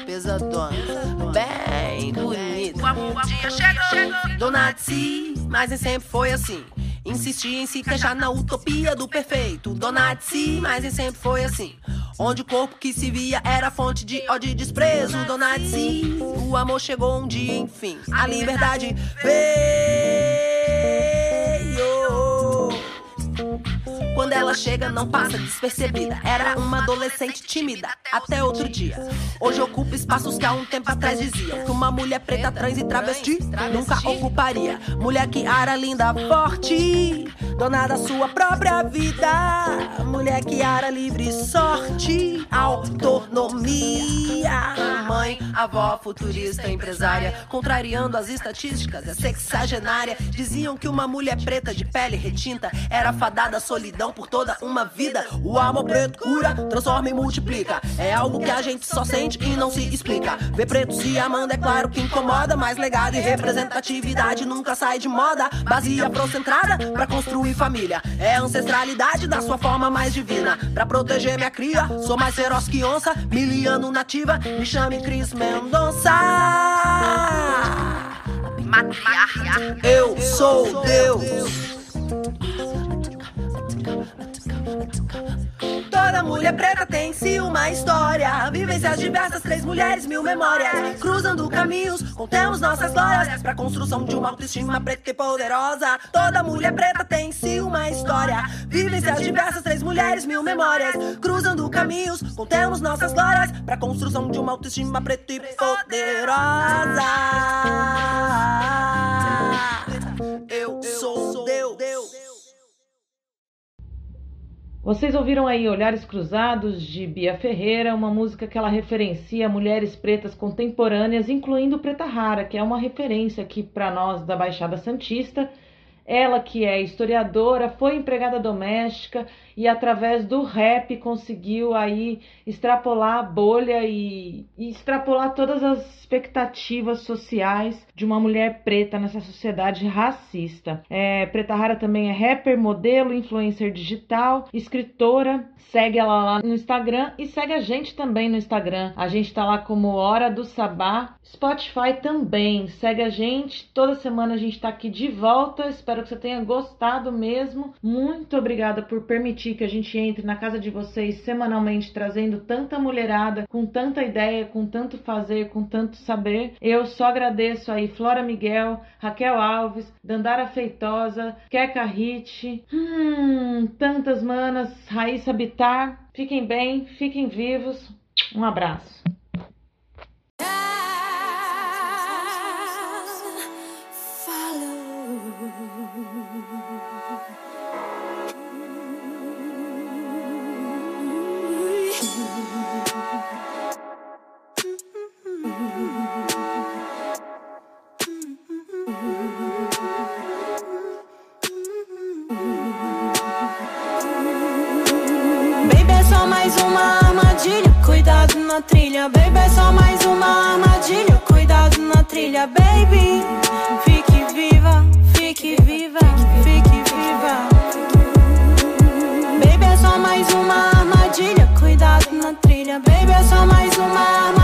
pesadona, bem bonita. O dia chegou, Dona Tsi, mas nem sempre foi assim. Insisti em se queixar na utopia do perfeito. Dona Tsi, mas nem sempre foi assim. Onde o corpo que se via era fonte de ódio e desprezo. Dona Tsi, o amor chegou um dia, enfim. A liberdade veio. Quando ela chega, não passa despercebida. Era uma adolescente tímida até outro dia. Hoje ocupa espaços que há um tempo atrás diziam que uma mulher preta, trans e travesti nunca ocuparia. Mulher que ara, linda, forte. dona da sua própria vida. Mulher que ara livre sorte, autonomia. Mãe, avó, futurista, empresária, contrariando as estatísticas, é sexagenária. Diziam que uma mulher preta de pele retinta era fadada à solidão por toda uma vida. O amor preto cura, transforma e multiplica. É algo que a gente só sente e não se explica. Ver preto se amando é claro que incomoda, mas legado e representatividade nunca sai de moda. Base afrocentrada pra construir família. É ancestralidade da sua forma mais divina. Pra proteger minha cria, sou mais feroz que onça. Miliano nativa, me chame Cris Mendonça. Eu sou Deus. Toda mulher preta tem em si uma história. Vivências diversas, três mulheres, mil memórias. Cruzando caminhos, contemos nossas glórias. Pra construção de uma autoestima preta e poderosa. Toda mulher preta tem em si uma história. Vivências diversas, três mulheres, mil memórias. Cruzando caminhos, contemos nossas glórias. Pra construção de uma autoestima preta e poderosa. Eu sou Deus. Vocês ouviram aí Olhares Cruzados de Bia Ferreira, uma música que ela referencia mulheres pretas contemporâneas, incluindo Preta Rara, que é uma referência aqui para nós da Baixada Santista. Ela que é historiadora, foi empregada doméstica e através do rap conseguiu aí extrapolar a bolha e, e, extrapolar todas as expectativas sociais de uma mulher preta nessa sociedade racista. É, preta Rara também é rapper, modelo, influencer digital, escritora. Segue ela lá no Instagram e segue a gente também no Instagram. A gente tá lá como Hora do Sabá. Spotify também. Segue a gente. Toda semana a gente tá aqui de volta. Espero que você tenha gostado mesmo. Muito obrigada por permitir que a gente entre na casa de vocês semanalmente trazendo tanta mulherada, com tanta ideia, com tanto fazer, com tanto saber. Eu só agradeço aí Flora Miguel, Raquel Alves, Dandara Feitosa, Keka Hit, hum, tantas manas, Raíssa Bitar. Fiquem bem, fiquem vivos. Um abraço. Baby, é só mais uma armadilha. Cuidado na trilha, baby, é só mais uma armadilha. Cuidado na trilha, baby. Fique viva, fique viva, fique viva. Baby, é só mais uma armadilha. Cuidado na trilha, baby, é só mais uma armadilha.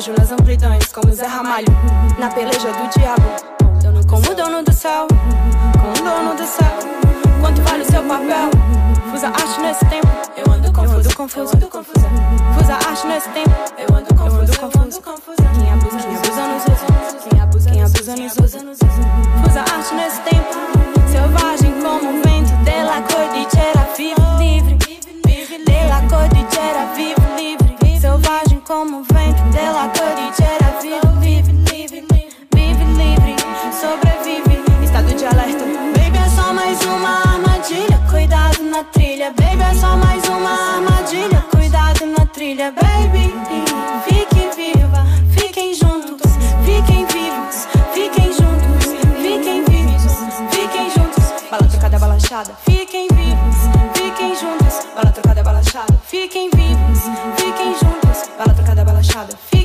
Viajo nas amplidões como Zé Ramalho. Na peleja do diabo. Com o dono do céu. Com o dono do céu. Quanto vale o seu papel? Fusa arte nesse tempo. Eu ando confuso. Eu ando confusa. Fusa arte nesse tempo. Eu ando confuso. Eu ando confuso. Quem abusa, quem abusa nos usa. Quem abusa, quem abusa nos usa. Fusa arte nesse tempo. Selvagem como o vento. De la cordillera, vivo livre. De la cordillera, vivo livre. Selvagem como mais uma armadilha. Cuidado na trilha, baby. Fique viva, fiquem juntos, fiquem vivos, fiquem juntos, fiquem vivos, fiquem juntos. Bala trocada, bala achada, fiquem vivos, fiquem juntos. Bala trocada, bala achada, fiquem vivos, fiquem juntos. Bala trocada, bala achada, fiquem.